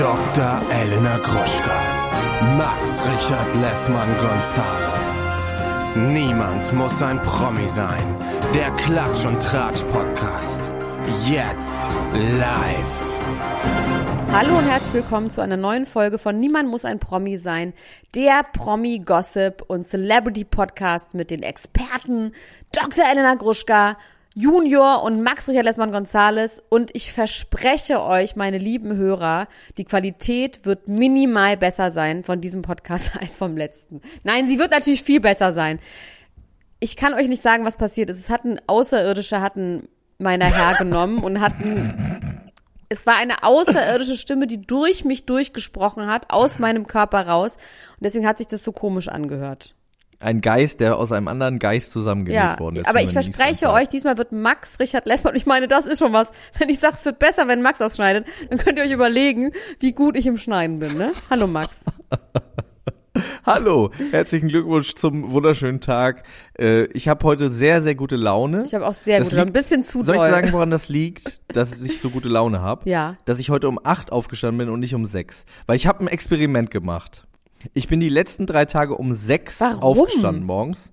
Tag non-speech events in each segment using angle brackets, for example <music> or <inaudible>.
Dr. Elena Gruschka, Max Richard Lessmann Gonzales. Niemand muss ein Promi sein. Der Klatsch und Tratsch Podcast. Jetzt live. Hallo und herzlich willkommen zu einer neuen Folge von Niemand muss ein Promi sein, der Promi-Gossip und Celebrity-Podcast mit den Experten Dr. Elena Gruschka, Junior und Max Richard Lessmann Gonzales und ich verspreche euch, meine lieben Hörer, die Qualität wird minimal besser sein von diesem Podcast <laughs> als vom letzten. Nein, sie wird natürlich viel besser sein. Ich kann euch nicht sagen, was passiert ist. Es hatten Außerirdische hatten meiner Herr genommen und hatten es war eine außerirdische Stimme, die durch mich durchgesprochen hat, aus meinem Körper raus. Und deswegen hat sich das so komisch angehört. Ein Geist, der aus einem anderen Geist zusammengelegt Ja, worden ist. aber ich verspreche euch, diesmal wird Max Richard Lessmann, und ich meine, das ist schon was. Wenn ich sage, es wird besser, wenn Max das schneidet, dann könnt ihr euch überlegen, wie gut ich im Schneiden bin, ne? Hallo Max. <laughs> Hallo, herzlichen Glückwunsch zum wunderschönen Tag. Äh, ich habe heute sehr, sehr gute Laune. Ich habe auch sehr Das gut, ein bisschen zu Soll ich doll. sagen, woran das liegt, dass ich so gute Laune habe? <laughs> Ja. Dass ich heute um acht aufgestanden bin und nicht um sechs. Weil ich habe ein Experiment gemacht. Ich bin die letzten drei Tage um sechs Warum? aufgestanden morgens.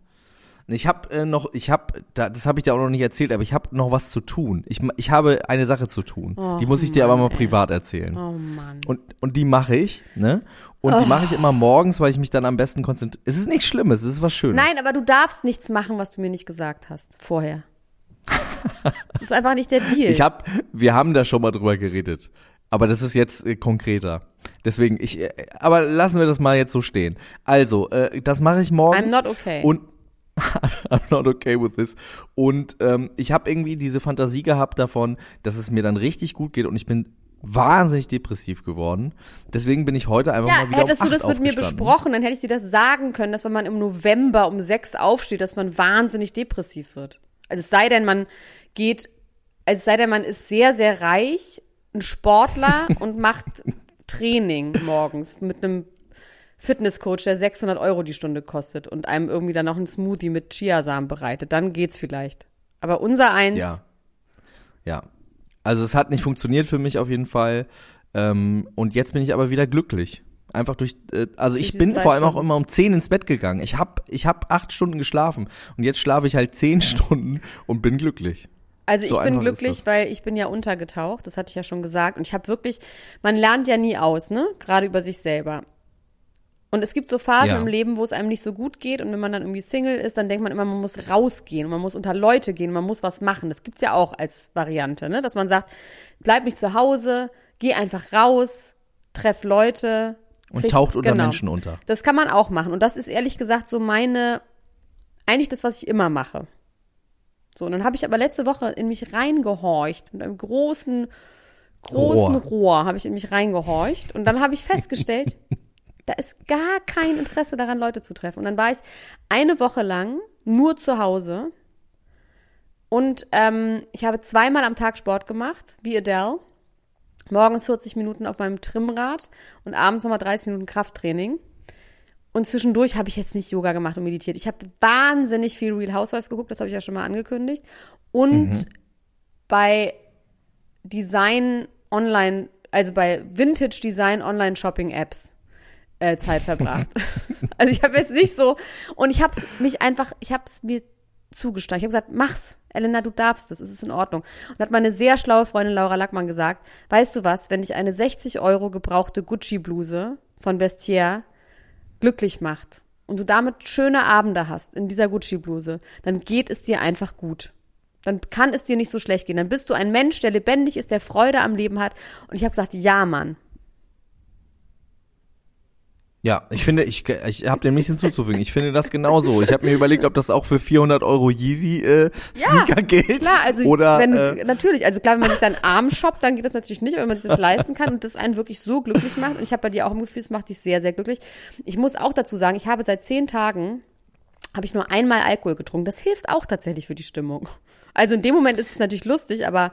Ich habe äh, noch, ich habe, da, das habe ich dir auch noch nicht erzählt, aber ich habe noch was zu tun. Ich, ich habe eine Sache zu tun. die muss ich dir aber mal privat erzählen. Oh Mann. Und, und die mache ich, ne? Und die mache ich immer morgens, weil ich mich dann am besten konzentriere. Es ist nichts Schlimmes, es ist was Schönes. Nein, aber du darfst nichts machen, was du mir nicht gesagt hast, vorher. <laughs> Das ist einfach nicht der Deal. Ich hab, wir haben da schon mal drüber geredet. Aber das ist jetzt äh, konkreter. Deswegen, ich, äh, aber lassen wir das mal jetzt so stehen. Also, äh, das mache ich morgens. I'm not okay. Und <laughs> I'm not okay with this. Und ähm, ich habe irgendwie diese Fantasie gehabt davon, dass es mir dann richtig gut geht und ich bin wahnsinnig depressiv geworden. Deswegen bin ich heute einfach ja, mal wieder hättest um du das mit mir besprochen, dann hätte ich dir das sagen können, dass wenn man im November um sechs aufsteht, dass man wahnsinnig depressiv wird. Also es sei denn, man geht, also es sei denn, man ist sehr, sehr reich, ein Sportler <laughs> und macht Training morgens mit einem Fitnesscoach, der 600 Euro die Stunde kostet und einem irgendwie dann noch einen Smoothie mit Chiasamen bereitet. Dann geht's vielleicht. Aber unser eins, Ja. Ja. Also es hat nicht funktioniert für mich auf jeden Fall. Ähm, und jetzt bin ich aber wieder glücklich. Einfach durch, äh, also ich diese bin vor allem auch immer um 10 ins Bett gegangen. Ich hab, ich hab acht Stunden geschlafen und jetzt schlafe ich halt zehn <laughs> Stunden und bin glücklich. Also ich So bin glücklich, weil ich bin ja untergetaucht, das hatte ich ja schon gesagt. Und ich habe wirklich, man lernt ja nie aus, ne? Gerade über sich selber. Und es gibt so Phasen Ja. im Leben, wo es einem nicht so gut geht. Und wenn man dann irgendwie Single ist, dann denkt man immer, man muss rausgehen und man muss unter Leute gehen, man muss was machen. Das gibt's ja auch als Variante, ne? Dass man sagt, bleib nicht zu Hause, geh einfach raus, treff Leute. Und krieg- taucht unter genau. Menschen unter. Das kann man auch machen. Und das ist ehrlich gesagt so meine, eigentlich das, was ich immer mache. So, und dann habe ich aber letzte Woche in mich reingehorcht, mit einem großen, großen Rohr. Rohr, habe ich in mich reingehorcht. Und dann habe ich festgestellt, <laughs> da ist gar kein Interesse daran, Leute zu treffen. Und dann war ich eine Woche lang nur zu Hause. Und ähm, ich habe zweimal am Tag Sport gemacht, wie Adele. Morgens 40 Minuten auf meinem Trimmrad und abends nochmal 30 Minuten Krafttraining. Und zwischendurch habe ich jetzt nicht Yoga gemacht und meditiert. Ich habe wahnsinnig viel Real Housewives geguckt, das habe ich ja schon mal angekündigt. Und bei Design Online, also bei Vintage Design Online Shopping Apps äh, Zeit verbracht. <laughs> also ich habe jetzt nicht so und ich habe es mich einfach, ich habe es mir zugestanden. Ich habe gesagt, mach's, Elena, du darfst es, es ist in Ordnung. Und hat meine sehr schlaue Freundin Laura Lackmann gesagt, weißt du was, wenn dich eine 60 Euro gebrauchte Gucci-Bluse von Vestiaire glücklich macht und du damit schöne Abende hast in dieser Gucci-Bluse, dann geht es dir einfach gut. Dann kann es dir nicht so schlecht gehen. Dann bist du ein Mensch, der lebendig ist, der Freude am Leben hat. Und ich habe gesagt, ja, Mann. Ja, ich finde, ich, ich habe dem nichts hinzuzufügen. Ich finde das genauso. Ich habe mir überlegt, ob das auch für 400 Euro Yeezy äh, Sneaker gilt. Klar, also oder wenn, äh, natürlich, also klar, wenn man sich seinen Arm shoppt, dann geht das natürlich nicht, aber wenn man sich das leisten kann und das einen wirklich so glücklich macht. Und ich habe bei dir auch im Gefühl, es macht dich sehr, sehr glücklich. Ich muss auch dazu sagen, ich habe seit zehn Tagen habe ich nur einmal Alkohol getrunken. Das hilft auch tatsächlich für die Stimmung. Also in dem Moment ist es natürlich lustig, aber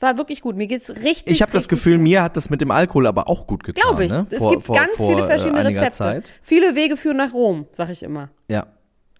es war wirklich gut. Mir geht's richtig. ich habe das Gefühl, mir hat das mit dem Alkohol aber auch gut getan. Glaube ich. Ne? Es Vor- gibt vor- ganz vor, viele verschiedene äh, einiger Rezepte. Zeit. Viele Wege führen nach Rom, sag ich immer. Ja.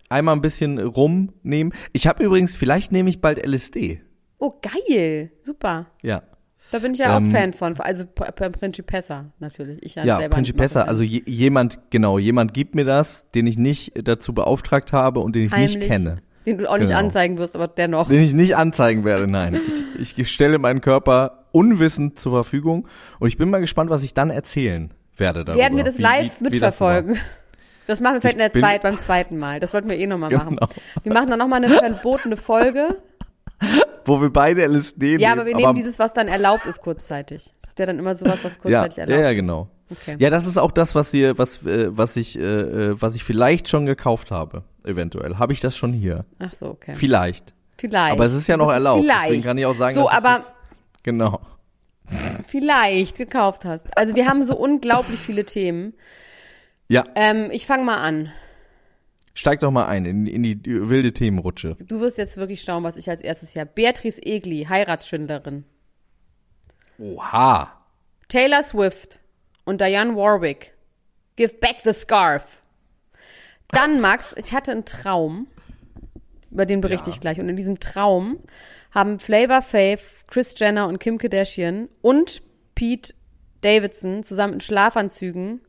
Einmal ein bisschen rumnehmen. Ich habe übrigens, vielleicht nehme ich bald LSD. Oh, geil. Super. Ja. Da bin ich ja Ähm, auch Fan von. Also Principessa natürlich. Ich ja, selber Principessa, also je, jemand, genau, jemand gibt mir das, den ich nicht dazu beauftragt habe und den ich nicht heimlich, kenne. Den du auch nicht Genau. anzeigen wirst, aber dennoch. Den ich nicht anzeigen werde, nein. Ich, ich stelle meinen Körper unwissend zur Verfügung und ich bin mal gespannt, was ich dann erzählen werde darüber. Werden wir das Wie- live wie- wie mitverfolgen? Das machen wir vielleicht in der Zeit, beim zweiten Mal. Das wollten wir eh nochmal machen. Genau. Wir machen dann nochmal eine verbotene Folge. Wo wir beide LSD Ja, nehmen. aber wir nehmen dieses, was dann erlaubt ist, kurzzeitig. Es gibt ja dann immer sowas, was ja, kurzzeitig ja, erlaubt ja, ist. genau. Okay. Ja, das ist auch das, was wir, was, äh, was ich, äh, äh, was ich vielleicht schon gekauft habe, eventuell. Habe ich das schon hier? Ach so, okay. Vielleicht. Vielleicht. Aber es ist ja noch Das erlaubt. Vielleicht. Deswegen kann ich auch sagen, so, dass aber es ist, genau. vielleicht gekauft hast. Also wir haben so unglaublich viele Themen. Ja, Ähm, ich fange mal an. steig doch mal ein in, in die wilde Themenrutsche. Du wirst jetzt wirklich staunen, was ich als erstes hier habe. Beatrice Egli, Heiratsschwindlerin. Oha. Taylor Swift und Diane Warwick. Give back the scarf. Dann, Max, ich hatte einen Traum, über den berichte Ja. ich gleich. Und in diesem Traum haben Flavor Fave, Chris Jenner und Kim Kardashian und Pete Davidson zusammen in Schlafanzügen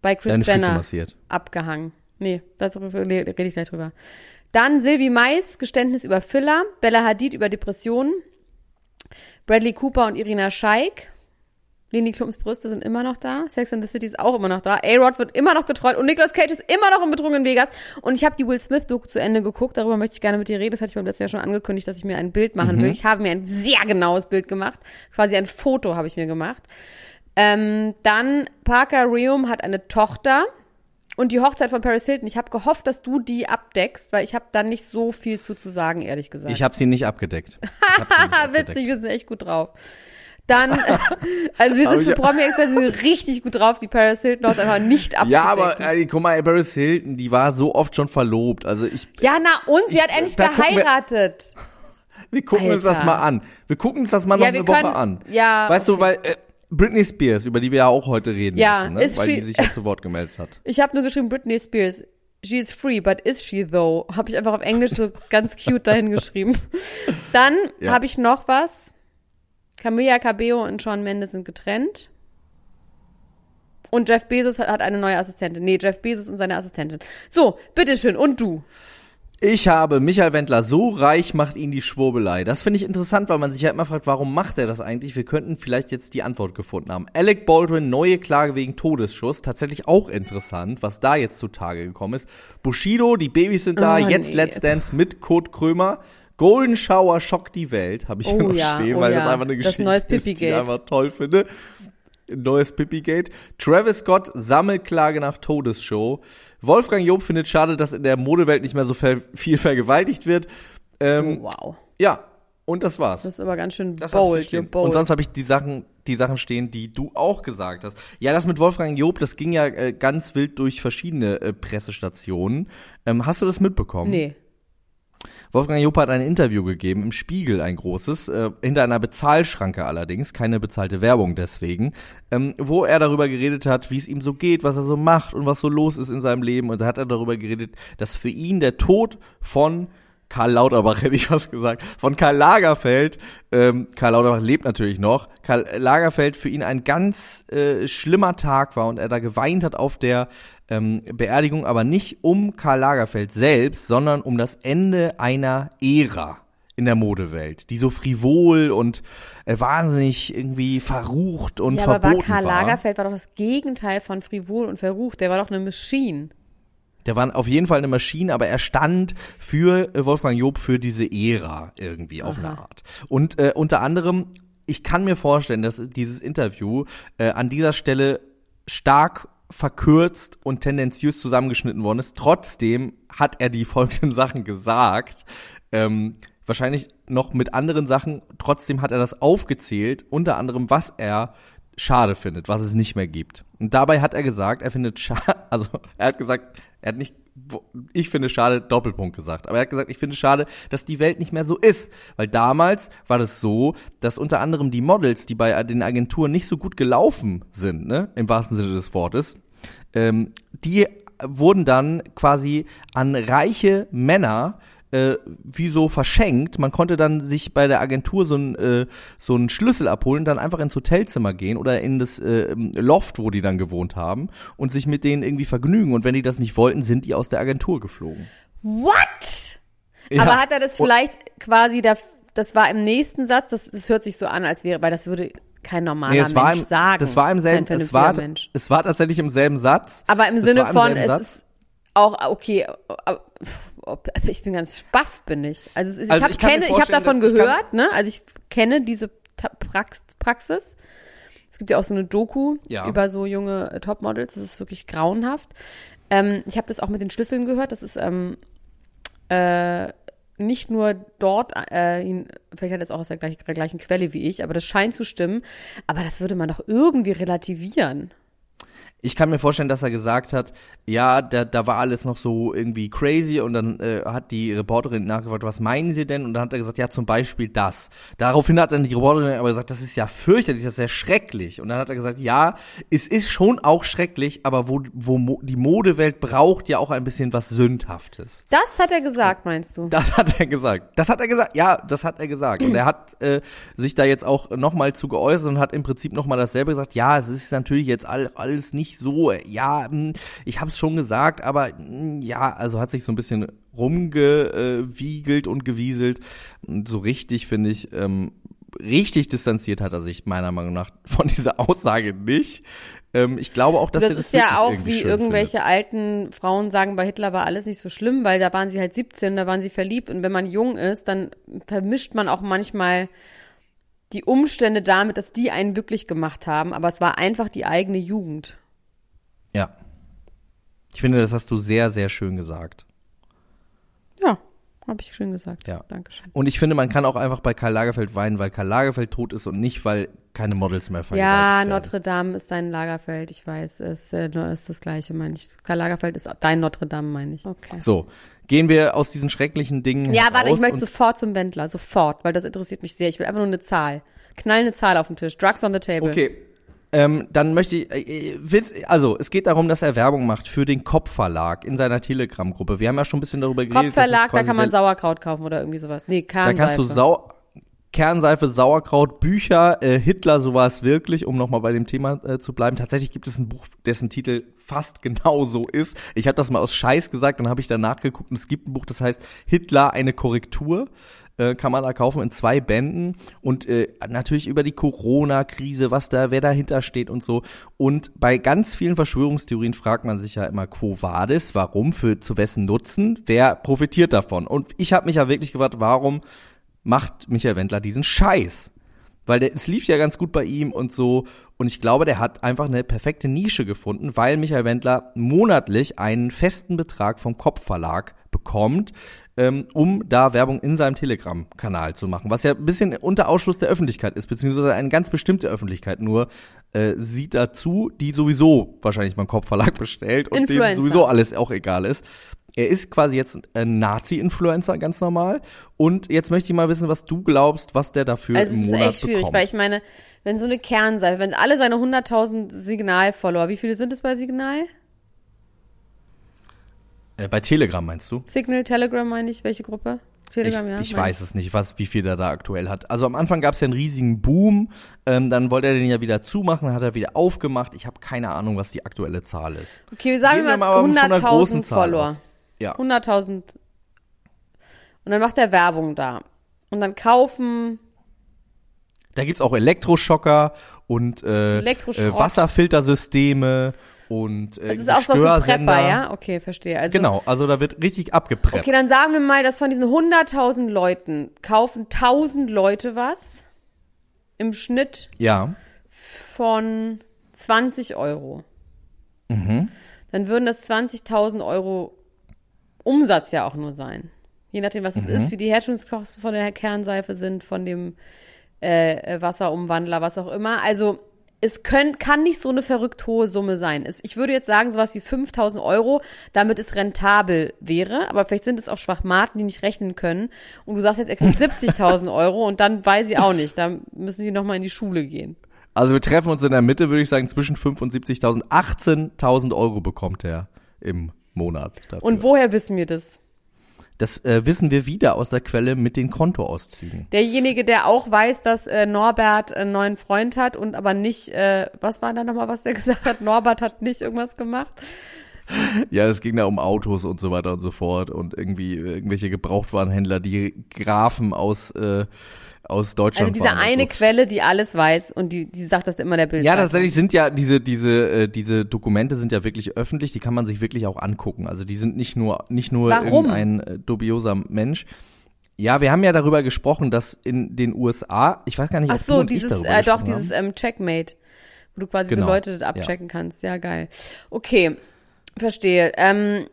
bei Chris Deine Jenner massiert. abgehangen. Nee, darüber rede ich gleich drüber. Dann Sylvie Mais, Geständnis über Filler. Bella Hadid über Depressionen. Bradley Cooper und Irina Scheik. Leni Klumps Brüste sind immer noch da. Sex and the City ist auch immer noch da. A-Rod wird immer noch getreut. Und Nicolas Cage ist immer noch im Betrug in Vegas. Und ich habe die Will Smith-Doku zu Ende geguckt. Darüber möchte ich gerne mit dir reden. Das hatte ich beim letzten Jahr schon angekündigt, dass ich mir ein Bild machen will. Ich habe mir ein sehr genaues Bild gemacht. Quasi ein Foto habe ich mir gemacht. Ähm, dann Parker Reum hat eine Tochter. Und die Hochzeit von Paris Hilton. Ich habe gehofft, dass du die abdeckst, weil ich habe da nicht so viel zu, zu sagen, ehrlich gesagt. Ich habe sie nicht abgedeckt. Hab sie nicht <laughs> abgedeckt. witzig, wir sind echt gut drauf. Dann, <laughs> also wir sind für ich- Promi Express wir sind richtig gut drauf, die Paris Hilton House einfach nicht abzudecken. Ja, aber ey, guck mal, Paris Hilton, die war so oft schon verlobt. Also ich, ja, na und, sie Ich- hat endlich gucken wir- geheiratet. <laughs> wir gucken uns das Alter. mal an. Wir gucken uns das mal noch Ja, eine Woche können- an. ja, Weißt du, weil äh, Britney Spears, über die wir ja auch heute reden Ja, müssen, ne? ist weil die sich ja zu Wort gemeldet hat. <laughs> Ich habe nur geschrieben, Britney Spears, she is free, but is she though? Habe ich einfach auf Englisch so ganz cute dahin geschrieben. Dann Ja. habe ich noch was. Camilla Cabello und Shawn Mendes sind getrennt. Und Jeff Bezos hat, hat eine neue Assistentin. Nee, Jeff Bezos und seine Assistentin. So, bitteschön. Und du? Ich habe Michael Wendler, so reich macht ihn die Schwurbelei. Das finde ich interessant, weil man sich ja immer fragt, warum macht er das eigentlich? Wir könnten vielleicht jetzt die Antwort gefunden haben. Alec Baldwin, neue Klage wegen Todesschuss. Tatsächlich auch interessant, was da jetzt zutage gekommen ist. Bushido, die Babys sind da, Oh, jetzt nee. Let's Dance mit Kurt Krömer. Golden Shower schockt die Welt, habe ich hier Oh noch ja, stehen, oh weil das ja. einfach eine Das Geschichte neues ist, die ich einfach toll finde. Neues Pipi-Gate. Travis Scott, Sammelklage nach Todesshow. Wolfgang Job findet schade, dass in der Modewelt nicht mehr so ver viel vergewaltigt wird. Ähm, Wow. Ja, und das war's. Das ist aber ganz schön Das hier bold. Bold. Und sonst habe ich die Sachen, die Sachen stehen, die du auch gesagt hast. Ja, das mit Wolfgang Job, das ging ja äh, ganz wild durch verschiedene äh, Pressestationen. Ähm, hast du das mitbekommen? nee. Wolfgang Job hat ein Interview gegeben im Spiegel, ein großes, äh, hinter einer Bezahlschranke allerdings, keine bezahlte Werbung deswegen, ähm, wo er darüber geredet hat, wie es ihm so geht, was er so macht und was so los ist in seinem Leben. Und da hat er darüber geredet, dass für ihn der Tod von Karl Lauterbach, <laughs> hätte ich was gesagt, von Karl Lagerfeld, ähm, Karl Lauterbach lebt natürlich noch, Karl Lagerfeld für ihn ein ganz äh, schlimmer Tag war und er da geweint hat auf der ähm, Beerdigung, aber nicht um Karl Lagerfeld selbst, sondern um das Ende einer Ära in der Modewelt, die so frivol und äh, wahnsinnig irgendwie verrucht und Ja, aber war verboten Karl war. Lagerfeld war doch das Gegenteil von frivol und verrucht. Der war doch eine Machine. Der war auf jeden Fall eine Maschine, aber er stand für äh, Wolfgang Job für diese Ära irgendwie auf eine Art. Und äh, unter anderem, ich kann mir vorstellen, dass dieses Interview äh, an dieser Stelle stark verkürzt und tendenziös zusammengeschnitten worden ist. Trotzdem hat er die <laughs> folgenden Sachen gesagt. Ähm, wahrscheinlich noch mit anderen Sachen. Trotzdem hat er das aufgezählt, unter anderem, was er schade findet, was es nicht mehr gibt. Und dabei hat er gesagt, er findet schade, <laughs> also er hat gesagt, er hat nicht, ich finde schade, Doppelpunkt gesagt, aber er hat gesagt, ich finde schade, dass die Welt nicht mehr so ist. Weil damals war das so, dass unter anderem die Models, die bei den Agenturen nicht so gut gelaufen sind, ne, im wahrsten Sinne des Wortes, ähm, die wurden dann quasi an reiche Männer äh, wie so verschenkt. Man konnte dann sich bei der Agentur so einen äh, so einen Schlüssel abholen, dann einfach ins Hotelzimmer gehen oder in das äh, Loft, wo die dann gewohnt haben und sich mit denen irgendwie vergnügen. Und wenn die das nicht wollten, sind die aus der Agentur geflogen. What? Ja. Aber hat er das Und- vielleicht quasi, da, das war im nächsten Satz, das, das hört sich so an, als wäre, weil das würde kein normaler Nee, Mensch im, sagen. das war im selben, es war, Mensch. es war tatsächlich im selben Satz. Aber im Sinne im von, es ist auch, okay, ob- ich bin ganz spaff, bin ich. Also, Also ich, hab, ich kann mir kenne, ich habe davon gehört, ne? Also ich kenne diese Prax Praxis. Es gibt ja auch so eine Doku Ja. über so junge äh, Topmodels. Das ist wirklich grauenhaft. Ähm, ich habe das auch mit den Schlüsseln gehört. Das ist ähm, äh, nicht nur dort, äh, vielleicht hat er es auch aus der, gleich, der gleichen Quelle wie ich, aber das scheint zu stimmen. Aber das würde man doch irgendwie relativieren. Ich kann mir vorstellen, dass er gesagt hat, ja, da, da war alles noch so irgendwie crazy und dann äh, hat die Reporterin nachgefragt, was meinen Sie denn? Und dann hat er gesagt, ja, zum Beispiel das. Daraufhin hat dann die Reporterin aber gesagt, das ist ja fürchterlich, das ist ja schrecklich. Und dann hat er gesagt, ja, es ist schon auch schrecklich, aber wo, wo Mo die Modewelt braucht ja auch ein bisschen was Sündhaftes. Das hat er gesagt, meinst du? Das hat er gesagt. Das hat er gesagt. Ja, das hat er gesagt. Und er hat äh, sich da jetzt auch nochmal zu geäußert und hat im Prinzip nochmal dasselbe gesagt. Ja, es ist natürlich jetzt all, alles nicht so. äh, Ja, mh, ich habe es schon gesagt, aber mh, ja, also hat sich so ein bisschen rumgewiegelt und gewieselt. So richtig, finde ich, ähm, richtig distanziert hat er sich meiner Meinung nach von dieser Aussage nicht. Ähm, ich glaube auch, dass das er das ist ja auch wie irgendwelche alten Frauen sagen, bei Hitler war alles nicht so schlimm, weil da waren sie halt 17, da waren sie verliebt und wenn man jung ist, dann vermischt man auch manchmal die Umstände damit, dass die einen glücklich gemacht haben, aber es war einfach die eigene Jugend. Ja. Ich finde, das hast du sehr, sehr schön gesagt. Ja, habe ich schön gesagt. Ja. Dankeschön. Und ich finde, man kann auch einfach bei Karl Lagerfeld weinen, weil Karl Lagerfeld tot ist und nicht, weil keine Models mehr Ja, vergewaltigt werden. Notre Dame ist dein Lagerfeld, ich weiß, ist, äh, ist das gleiche, meine ich. Karl Lagerfeld ist dein Notre Dame, meine ich. Okay. So, gehen wir aus diesen schrecklichen Dingen Ja, warte, ich möchte sofort zum Wendler, sofort, weil das interessiert mich sehr. Ich will einfach nur eine Zahl. Knall eine Zahl auf den Tisch. Drugs on the table. Okay. Ähm, dann möchte ich, äh, willst, also es geht darum, dass er Werbung macht für den Kopf Verlag in seiner Telegram-Gruppe. Wir haben ja schon ein bisschen darüber geredet. Kopfverlag, da kann man Sauerkraut kaufen oder irgendwie sowas. Nee, Da Kernseife. kannst du Sau Kernseife, Sauerkraut, Bücher, äh, Hitler, so war es wirklich, um nochmal bei dem Thema äh, zu bleiben. Tatsächlich gibt es ein Buch, dessen Titel fast <laughs> genau so ist. Ich habe das mal aus Scheiß gesagt, dann habe ich danach geguckt und es gibt ein Buch, das heißt Hitler, eine Korrektur. Äh, kann man da kaufen in zwei Bänden und äh, natürlich über die Corona-Krise, was da, wer dahinter steht und so. Und bei ganz vielen Verschwörungstheorien fragt man sich ja immer, quo vadis, warum, für zu wessen Nutzen, wer profitiert davon? Und ich habe mich ja wirklich gefragt, warum macht Michael Wendler diesen Scheiß? Weil der, es lief ja ganz gut bei ihm und so. Und ich glaube, der hat einfach eine perfekte Nische gefunden, weil Michael Wendler monatlich einen festen Betrag vom Kopfverlag bekommt, ähm, um da Werbung in seinem Telegram-Kanal zu machen. Was ja ein bisschen unter Ausschluss der Öffentlichkeit ist, beziehungsweise eine ganz bestimmte Öffentlichkeit nur äh, sieht dazu, die sowieso wahrscheinlich beim Kopfverlag <laughs> bestellt und dem Influencer. sowieso alles auch egal ist. Er ist quasi jetzt ein Nazi-Influencer, ganz normal. Und jetzt möchte ich mal wissen, was du glaubst, was der dafür Also im es ist Monat echt schwierig, bekommt. weil ich meine, wenn so eine Kernseife, wenn alle seine 100.000 Signal-Follower, wie viele sind es bei Signal? Äh, bei Telegram meinst du? Signal, Telegram meine ich, welche Gruppe? Ich, Telegram, ja. ich weiß es nicht, was, wie viel er da aktuell hat. Also am Anfang gab es ja einen riesigen Boom, ähm, dann wollte er den ja wieder zumachen, hat er wieder aufgemacht. Ich habe keine Ahnung, was die aktuelle Zahl ist. Okay, sagen Gehen wir wir mal mal von einer großen 100.000 Zahl Follower. Ja. 100.000. Und dann macht er Werbung da. Und dann kaufen Da gibt's auch Elektroschocker und äh, Elektroschrott. äh, Wasserfiltersysteme und äh, Es ist auch so ein. Prepper, ja? Okay, verstehe. Also, Genau, also da wird richtig abgepreppt. Okay, dann sagen wir mal, dass von diesen 100.000 Leuten kaufen 1000 Leute was. Im Schnitt Ja. von 20 Euro. Mhm. Dann würden das 20.000 Euro Umsatz ja auch nur sein. Je nachdem, was Mhm. es ist, wie die Herstellungskosten von der Kernseife sind, von dem äh, Wasserumwandler, was auch immer. Also es können, kann nicht so eine verrückt hohe Summe sein. Es, ich würde jetzt sagen, sowas wie 5000 Euro, damit es rentabel wäre. Aber vielleicht sind es auch Schwachmaten, die nicht rechnen können. Und du sagst jetzt, er kriegt <laughs> 70.000 Euro und dann weiß ich auch nicht. Da müssen sie nochmal in die Schule gehen. Also wir treffen uns in der Mitte, würde ich sagen, zwischen 75.000, 18.000 Euro bekommt er im Monat. Dafür. Und woher wissen wir das? Das äh, wissen wir wieder aus der Quelle mit den Kontoauszügen. Derjenige, der auch weiß, dass äh, Norbert einen neuen Freund hat und aber nicht, äh, was war da nochmal, was der <laughs> gesagt hat? Norbert hat nicht irgendwas gemacht. Ja, es ging da um Autos und so weiter und so fort und irgendwie irgendwelche Gebrauchtwarenhändler, die Grafen aus äh, aus Deutschland Also diese eine so. Quelle, die alles weiß und die, die sagt das immer der Bild. Ja, tatsächlich sind ja diese diese äh, diese Dokumente sind ja wirklich öffentlich, die kann man sich wirklich auch angucken. Also die sind nicht nur nicht nur Warum? irgendein äh, dubioser Mensch. Ja, wir haben ja darüber gesprochen, dass in den USA, ich weiß gar nicht, Ach ob du so, dieses, äh, doch, dieses ähm, Checkmate, wo du quasi Genau, so Leute abchecken kannst. Ja, geil. Okay, verstehe. Ähm,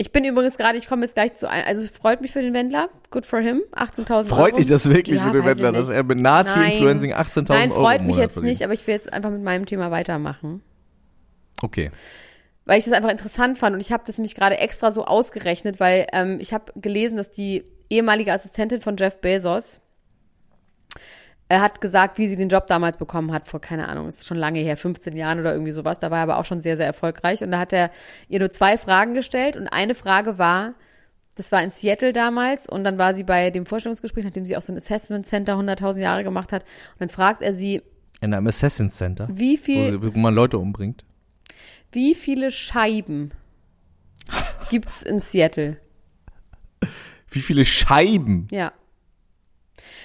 ich bin übrigens gerade, ich komme jetzt gleich zu, ein, also freut mich für den Wendler, good for him, 18.000 Euro. Freut dich das wirklich Ja, für den Wendler, dass er mit Nazi-Influencing 18.000 Nein, Euro freut im mich jetzt verdient? nicht, aber ich will jetzt einfach mit meinem Thema weitermachen. Okay. weil ich das einfach interessant fand und ich habe das nämlich gerade extra so ausgerechnet, weil ähm, ich habe gelesen, dass die ehemalige Assistentin von Jeff Bezos er hat gesagt, wie sie den Job damals bekommen hat, vor, keine Ahnung, ist schon lange her, 15 Jahren oder irgendwie sowas. Da war er aber auch schon sehr, sehr erfolgreich. Und da hat er ihr nur zwei Fragen gestellt. Und eine Frage war, das war in Seattle damals. Und dann war sie bei dem Vorstellungsgespräch, nachdem sie auch so ein Assessment Center 100.000 Jahre gemacht hat. Und dann fragt er sie, In einem Assassin's Center, wie viel, wo, wo man Leute umbringt. wie viele Scheiben <laughs> gibt's in Seattle? Wie viele Scheiben? Ja.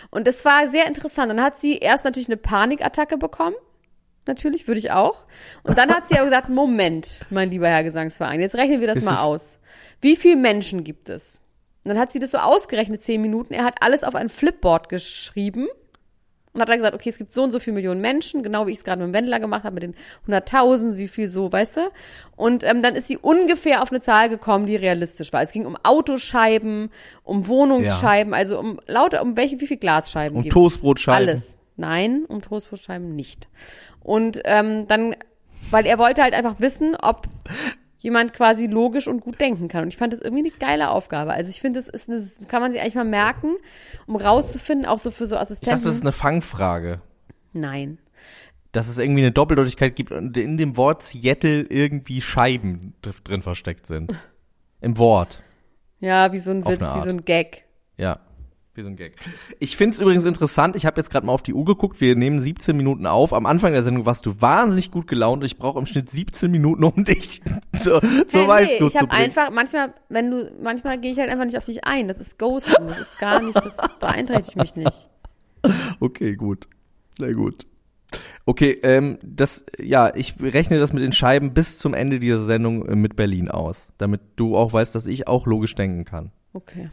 Und das war sehr interessant. Dann hat sie erst natürlich eine Panikattacke bekommen. Natürlich, würde ich auch. Und dann hat sie aber gesagt, Moment, mein lieber Herr Gesangsverein, jetzt rechnen wir das Ist mal aus. Wie viele Menschen gibt es? Und dann hat sie das so ausgerechnet, zehn Minuten. Er hat alles auf ein Flipboard geschrieben und hat dann gesagt, okay, es gibt so und so viele Millionen Menschen, genau wie ich es gerade mit dem Wendler gemacht habe, mit den 100.000, wie viel so, weißt du? Und ähm, dann ist sie ungefähr auf eine Zahl gekommen, die realistisch war. Es ging um Autoscheiben, um Wohnungsscheiben, also um lauter, um welche, wie viel Glasscheiben Um gibt's? Toastbrotscheiben. Alles. Nein, um Toastbrotscheiben nicht. Und ähm, dann, weil er wollte halt einfach wissen, ob jemand quasi logisch und gut denken kann. Und ich fand das irgendwie eine geile Aufgabe. Also ich finde, das ist eine, kann man sich eigentlich mal merken, um rauszufinden, auch so für so Ich Assistenten. dachte, das ist eine Fangfrage. Nein. Dass es irgendwie eine Doppeldeutigkeit gibt und in dem Wort Seattle irgendwie Scheiben dr- drin versteckt sind. Im Wort. Ja, wie so ein Witz, wie so ein Gag. Ja. Wie so ein Gag. Ich find's übrigens interessant, ich habe jetzt gerade mal auf die Uhr geguckt, wir nehmen 17 Minuten auf. Am Anfang der Sendung warst du wahnsinnig gut gelaunt. Ich brauche im Schnitt 17 Minuten, um <laughs> dich zur Hey, Weißglut nee, ich zu habe einfach, manchmal, wenn du, manchmal gehe ich halt einfach nicht auf dich ein. Das ist Ghosten. Das ist gar nicht, das <laughs> beeinträchtigt mich nicht. Okay, gut. Na gut. Okay, ähm, das, ja, ich rechne das mit den Scheiben bis zum Ende dieser Sendung äh, mit Berlin aus, damit du auch weißt, dass ich auch logisch denken kann. Okay.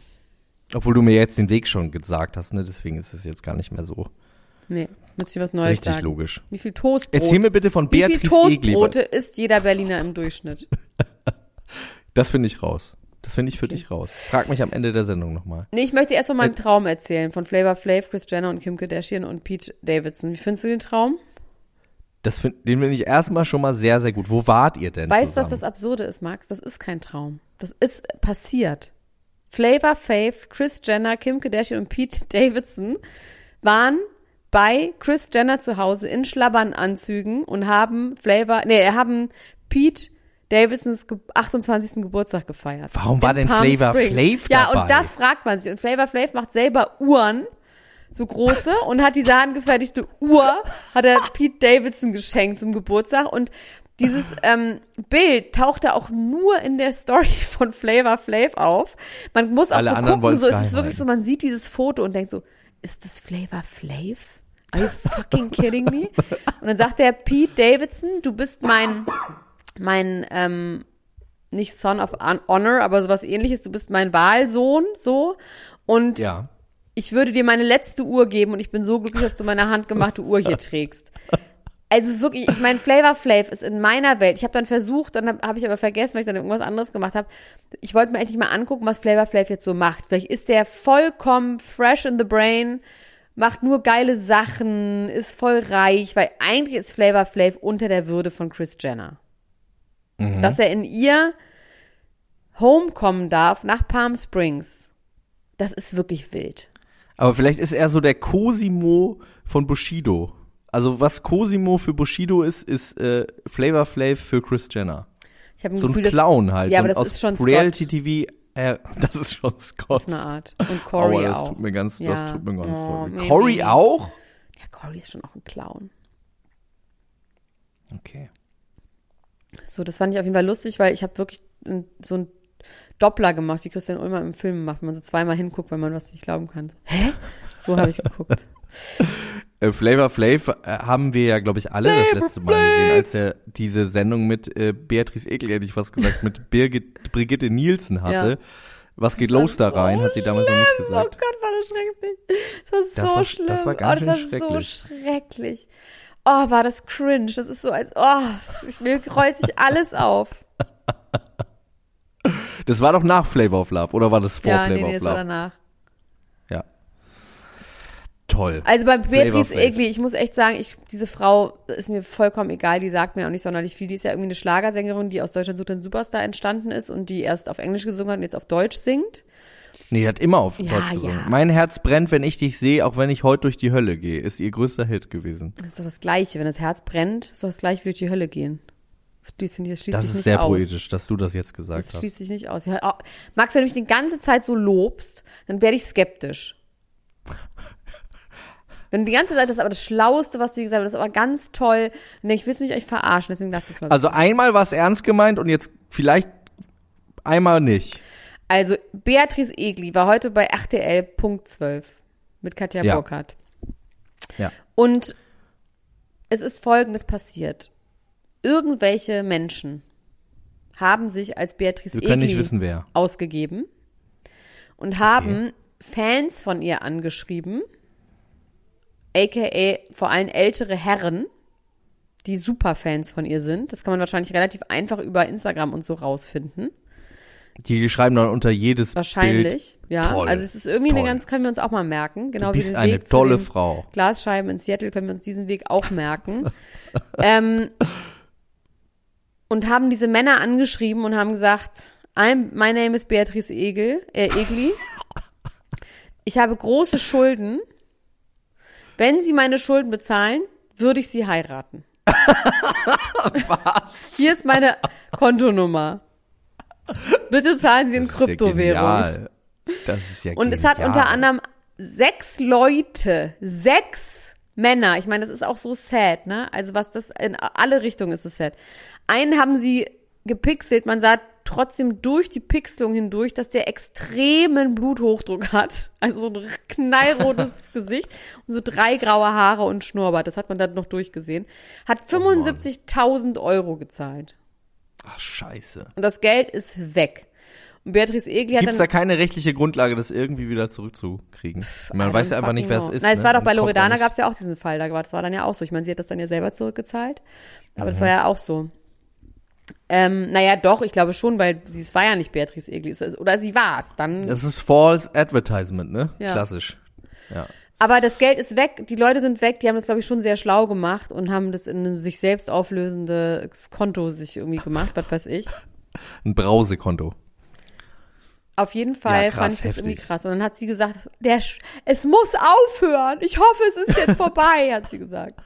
Obwohl du mir jetzt den Weg schon gesagt hast, ne? Deswegen ist es jetzt gar nicht mehr so Nee, müsste ich was Neues richtig sagen. logiel. Wie viel Toastbrot? Erzähl mir bitte von Wie viel Beatrice. Toastbrote isst jeder Berliner im Durchschnitt? <laughs> Das finde ich raus. Das finde ich für Okay. dich raus. Frag mich am Ende der Sendung nochmal. Nee, ich möchte erst von Äh, meinem Traum erzählen. Von Flavor Flav, Chris Jenner und Kim Kardashian und Pete Davidson. Wie findest du den Traum? Das find, den finde ich erstmal schon mal sehr, sehr gut. Wo wart ihr denn Weißt du, was das Absurde ist, Max? Das ist kein Traum. Das ist passiert. Flavor Flav, Chris Jenner, Kim Kardashian und Pete Davidson waren bei Chris Jenner zu Hause in Schlabbernanzügen und haben Flavor, nee, haben Pete Davidsons Ge 28. Geburtstag gefeiert. Warum war denn Palm Flavor Springs. Flav Ja, dabei? und das fragt man sich. Und Flavor Flav macht selber Uhren, so große, und hat diese handgefertigte Uhr, hat er Pete Davidson geschenkt zum Geburtstag. Und dieses ähm, Bild tauchte auch nur in der Story <laughs> von Flavor Flav auf. Man muss auch Alle so gucken, so es ist wirklich so, man sieht dieses Foto und denkt so, ist das Flavor Flav? Are you fucking kidding me? Und dann sagt der Pete Davidson, du bist mein, mein, ähm, nicht Son of Hon- Honor, aber sowas ähnliches, du bist mein Wahlsohn, so. Und Ja. ich würde dir meine letzte Uhr geben und ich bin so glücklich, dass du meine handgemachte Uhr hier trägst. Also wirklich, ich meine, Flavor Flav ist in meiner Welt. Ich habe dann versucht, dann habe hab ich aber vergessen, weil ich dann irgendwas anderes gemacht habe. Ich wollte mir endlich mal angucken, was Flavor Flav jetzt so macht. Vielleicht ist der vollkommen fresh in the brain, macht nur geile Sachen, ist voll reich, weil eigentlich ist Flavor Flav unter der Würde von Chris Jenner. Dass er in ihr Home kommen darf nach Palm Springs. Das ist wirklich wild. Aber vielleicht ist er so der Cosimo von Bushido. Also was Cosimo für Bushido ist, ist äh, Flavor Flav für Chris Jenner. Ich habe ein So ein Gefühl, dass Clown halt. Ja, so aber ein das aus ist schon Scott. Reality TV Äh, <laughs> das ist schon Scott. Auf eine Art. Und Corey Aua, das auch. tut mir ganz, Ja. das tut mir ganz Oh, Corey nee. auch? Ja, Corey ist schon auch ein Clown. Okay. So, das fand ich auf jeden Fall lustig, weil ich habe wirklich ein, so ein Doppler gemacht, wie Christian Ulmer im Film macht, wenn man so zweimal hinguckt, wenn man was nicht glauben kann. Hä? So habe ich geguckt. <laughs> Äh, Flavor Flav äh, haben wir ja, glaube ich, alle das letzte Mal gesehen, als er diese Sendung mit äh, Beatrice Ekel, hätte ich fast gesagt, mit Birgit, Brigitte Nielsen hatte. Ja. Was geht los da so rein, hat sie damals noch nicht Oh gesagt. Gott, war das schrecklich. Das war Das so war- schlimm. das war ganz oh, das schön war so schrecklich. Oh, war das cringe. Das ist so als, oh, ich, mir rollt sich alles auf. Das war doch nach Flavor of Love, oder war das vor ja, Flavor nee, nee, of das war Love? danach. Toll. Also bei Beatrice. Egli, ich muss echt sagen, ich, diese Frau ist mir vollkommen egal, die sagt mir auch nicht sonderlich viel. Die ist ja irgendwie eine Schlagersängerin, die aus Deutschland sucht den Superstar entstanden ist und die erst auf Englisch gesungen hat und jetzt auf Deutsch singt. Nee, die hat immer auf Ja, Deutsch gesungen. ja. Mein Herz brennt, wenn ich dich sehe, auch wenn ich heute durch die Hölle gehe, ist ihr größter Hit gewesen. Das ist doch das Gleiche. Wenn das Herz brennt, ist doch das Gleiche wie durch die Hölle gehen. Das finde ich, das schließt Das sich ist sehr aus. poetisch, dass du das jetzt gesagt Das hast. schließt sich nicht aus. Oh, Max, wenn du mich die ganze Zeit so lobst, dann werde ich skeptisch. <laughs> Wenn du die ganze Zeit, das ist aber das Schlauste, was du gesagt hast, das ist aber ganz toll. Denke ich, willst du mich euch verarschen, deswegen lass es mal. Also einmal war es ernst gemeint und jetzt vielleicht einmal nicht. Also, Beatrice Egli war heute bei RTL Punkt 12 mit Katja Ja. Burkhardt. Ja. Und es ist Folgendes passiert. Irgendwelche Menschen haben sich als Beatrice Wir Egli nicht wissen, wer. ausgegeben und haben Fans von ihr angeschrieben, aka vor allem ältere Herren, die Superfans von ihr sind. Das kann man wahrscheinlich relativ einfach über Instagram und so rausfinden. Die schreiben dann unter jedes Bild. Wahrscheinlich, ja. Toll. Also es ist irgendwie eine Toll. ganz, können wir uns auch mal merken. Genau Du wie bist den eine Weg tolle Frau. Glasscheiben in Seattle können wir uns diesen Weg auch merken. <laughs> ähm, und haben diese Männer angeschrieben und haben gesagt, I'm, my name is Beatrice Egel, äh, Egli. <laughs> Ich habe große Schulden. Wenn Sie meine Schulden bezahlen, würde ich Sie heiraten. <laughs> Was? Hier ist meine Kontonummer. Bitte zahlen Sie in Das ja Kryptowährung. genial. Das ist ja Und es hat unter anderem sechs Leute, sechs Männer, ich meine, das ist auch so sad, ne? Also was das, in alle Richtungen ist es sad. Einen haben sie gepixelt, man sah trotzdem durch die Pixelung hindurch, dass der extremen Bluthochdruck hat. Also so ein knallrotes <laughs> Gesicht und so drei graue Haare und Schnurrbart. Das hat man dann noch durchgesehen. Hat Oh 75.000 Euro gezahlt. Ach, scheiße. Und das Geld ist weg. Und Beatrice Egli hat Gibt es da dann keine rechtliche Grundlage, das irgendwie wieder zurückzukriegen? Man I weiß ja einfach nicht, wer es ist. Nein, es ne? war doch bei Loredana gab es ja auch diesen Fall. Da war, das war dann ja auch so. Ich meine, sie hat das dann ja selber zurückgezahlt. Aber Mhm. das war ja auch so. Ähm, naja, doch, ich glaube schon, weil sie es war ja nicht Beatrice Egli. Es ist- Oder sie war es. Dann. Das ist False Advertisement, ne? Ja. Klassisch. Ja. aber das Geld ist weg. Die Leute sind weg. Die haben das, glaube ich, schon sehr schlau gemacht und haben das in ein sich selbst auflösendes Konto sich irgendwie gemacht. Was weiß ich. <laughs> Ein Brausekonto. Auf jeden Fall Ja, krass, fand ich das irgendwie heftig. krass. Und dann hat sie gesagt, der, Sch- es muss aufhören. Ich hoffe, es ist jetzt <laughs> vorbei, hat sie gesagt.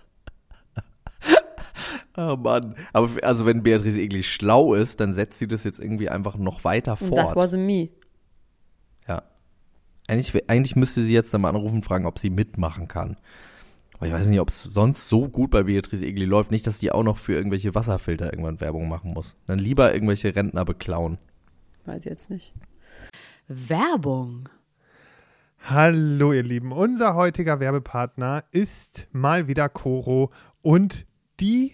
Oh Mann. Aber also wenn Beatrice Egli schlau ist, dann setzt sie das jetzt irgendwie einfach noch weiter Und sagt, fort. wasn't me. Ja. Eigentlich, eigentlich müsste sie jetzt dann mal anrufen und fragen, ob sie mitmachen kann. Aber ich weiß nicht, ob es sonst so gut bei Beatrice Egli läuft. Nicht, dass die auch noch für irgendwelche Wasserfilter irgendwann Werbung machen muss. Dann lieber irgendwelche Rentner beklauen. Weiß ich jetzt nicht. Werbung. Hallo ihr Lieben, unser heutiger Werbepartner ist mal wieder Coro und die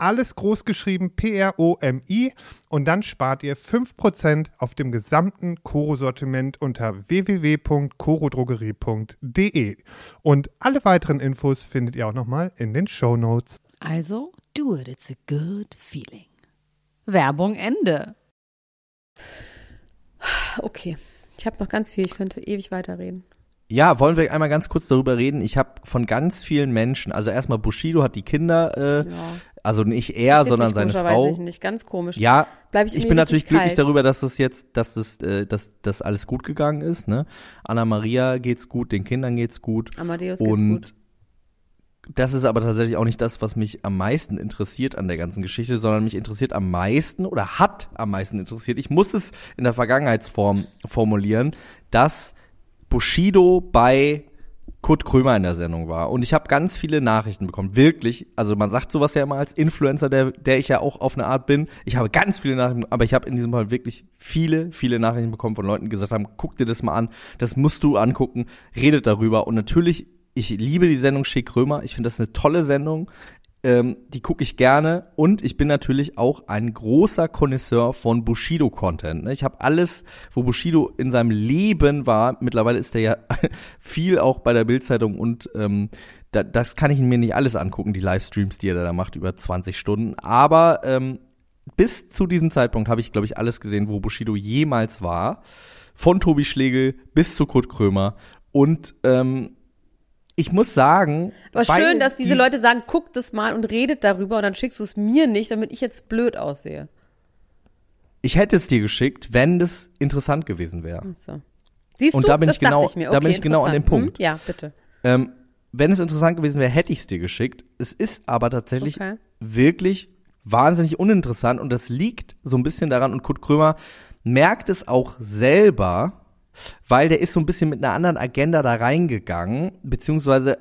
alles groß geschrieben, P-R-O-M-I. Und dann spart ihr 5% auf dem gesamten Koro-Sortiment unter www.korodrogerie.de. Und alle weiteren Infos findet ihr auch nochmal in den Show Notes. Also, do it, it's a good feeling. Werbung Ende. Okay, ich habe noch ganz viel, ich könnte ewig weiterreden. Ja, wollen wir einmal ganz kurz darüber reden. Ich habe von ganz vielen Menschen, also erstmal Bushido hat die Kinder äh, ja. Also nicht er, sondern seine Frau. Ich nicht, ganz komisch. Ja, Bleib ich, ich bin natürlich glücklich darüber, dass das jetzt, dass das, äh, dass das alles gut gegangen ist. Ne? Anna Maria geht's gut, den Kindern geht's gut. Amadeus geht's und gut. Das ist aber tatsächlich auch nicht das, was mich am meisten interessiert an der ganzen Geschichte, sondern mich interessiert am meisten oder hat am meisten interessiert. Ich muss es in der Vergangenheitsform formulieren, dass Bushido bei Kurt Krömer in der Sendung war. Und ich habe ganz viele Nachrichten bekommen. Wirklich, also man sagt sowas ja immer als Influencer, der, der ich ja auch auf eine Art bin. Ich habe ganz viele Nachrichten, aber ich habe in diesem Fall wirklich viele, viele Nachrichten bekommen von Leuten, die gesagt haben, guck dir das mal an, das musst du angucken, redet darüber. Und natürlich, ich liebe die Sendung Schick Krömer. Ich finde das eine tolle Sendung. Ähm, die gucke ich gerne und ich bin natürlich auch ein großer Connoisseur von Bushido-Content. Ne? Ich habe alles, wo Bushido in seinem Leben war, mittlerweile ist er ja <laughs> viel auch bei der Bildzeitung und ähm, da, das kann ich mir nicht alles angucken, die Livestreams, die er da macht, über 20 Stunden. Aber ähm, bis zu diesem Zeitpunkt habe ich, glaube ich, alles gesehen, wo Bushido jemals war. Von Tobi Schlegel bis zu Kurt Krömer. Und ähm, ich muss sagen. Aber schön, dass diese die Leute sagen, guckt es mal und redet darüber und dann schickst du es mir nicht, damit ich jetzt blöd aussehe. Ich hätte es dir geschickt, wenn das interessant gewesen wäre. So. Siehst und du, da bin das ich genau, ich mir. Okay, da bin ich genau an dem Punkt. Hm? Ja, bitte. Ähm, wenn es interessant gewesen wäre, hätte ich es dir geschickt. Es ist aber tatsächlich okay. wirklich wahnsinnig uninteressant und das liegt so ein bisschen daran und Kurt Krömer merkt es auch selber, weil der ist so ein bisschen mit einer anderen Agenda da reingegangen, beziehungsweise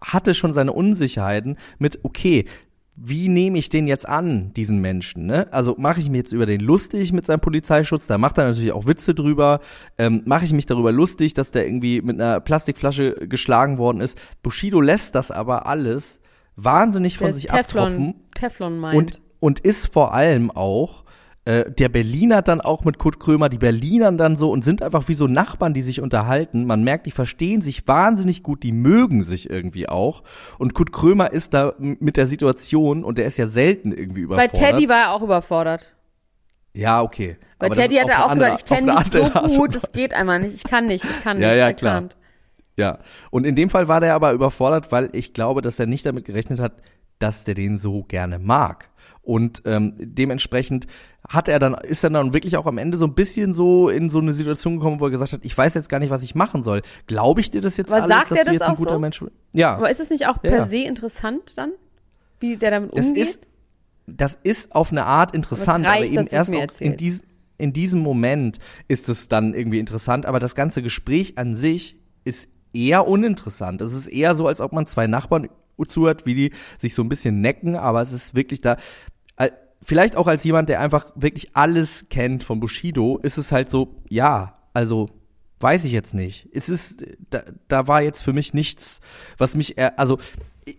hatte schon seine Unsicherheiten mit, okay, wie nehme ich den jetzt an, diesen Menschen? Ne? Also mache ich mich jetzt über den lustig mit seinem Polizeischutz, da macht er natürlich auch Witze drüber. Ähm, mache ich mich darüber lustig, dass der irgendwie mit einer Plastikflasche geschlagen worden ist. Bushido lässt das aber alles wahnsinnig von Der sich Teflon, abtropfen Teflon meint. und, und ist vor allem auch äh, der Berliner dann auch mit Kurt Krömer, die Berlinern dann so und sind einfach wie so Nachbarn, die sich unterhalten. Man merkt, die verstehen sich wahnsinnig gut, die mögen sich irgendwie auch. Und Kurt Krömer ist da mit der Situation und der ist ja selten irgendwie Bei überfordert. Teddy war er auch überfordert. ja, okay. Bei Aber das Teddy hat er auf auch eine gesagt, ich andere- kenne dich eine so andere Art gut, es geht einmal nicht, ich kann nicht, ich kann <laughs> nicht. Ja, ja, klar. Ja, und in dem Fall war der aber überfordert, weil ich glaube, dass er nicht damit gerechnet hat, dass der den so gerne mag. Und ähm, dementsprechend hat er dann, ist er dann wirklich auch am Ende so ein bisschen so in so eine Situation gekommen, wo er gesagt hat, ich weiß jetzt gar nicht, was ich machen soll. Glaube ich dir das jetzt Aber alles, sagt dass er das jetzt ein auch guter so? Mensch bist? Ja, Aber ist es nicht auch per ja. se interessant dann, wie der damit das umgeht? ist, das ist auf eine Art interessant, Aber es aber, reicht, eben erst in diesem, in diesem Moment ist es dann irgendwie interessant, aber das ganze Gespräch an sich ist eher uninteressant. Es ist eher so, als ob man zwei Nachbarn zuhört, wie die sich so ein bisschen necken, aber es ist wirklich da, vielleicht auch als jemand, der einfach wirklich alles kennt von Bushido, ist es halt so, ja, also weiß ich jetzt nicht. Es ist, da, da war jetzt für mich nichts, was mich, eher- also ich,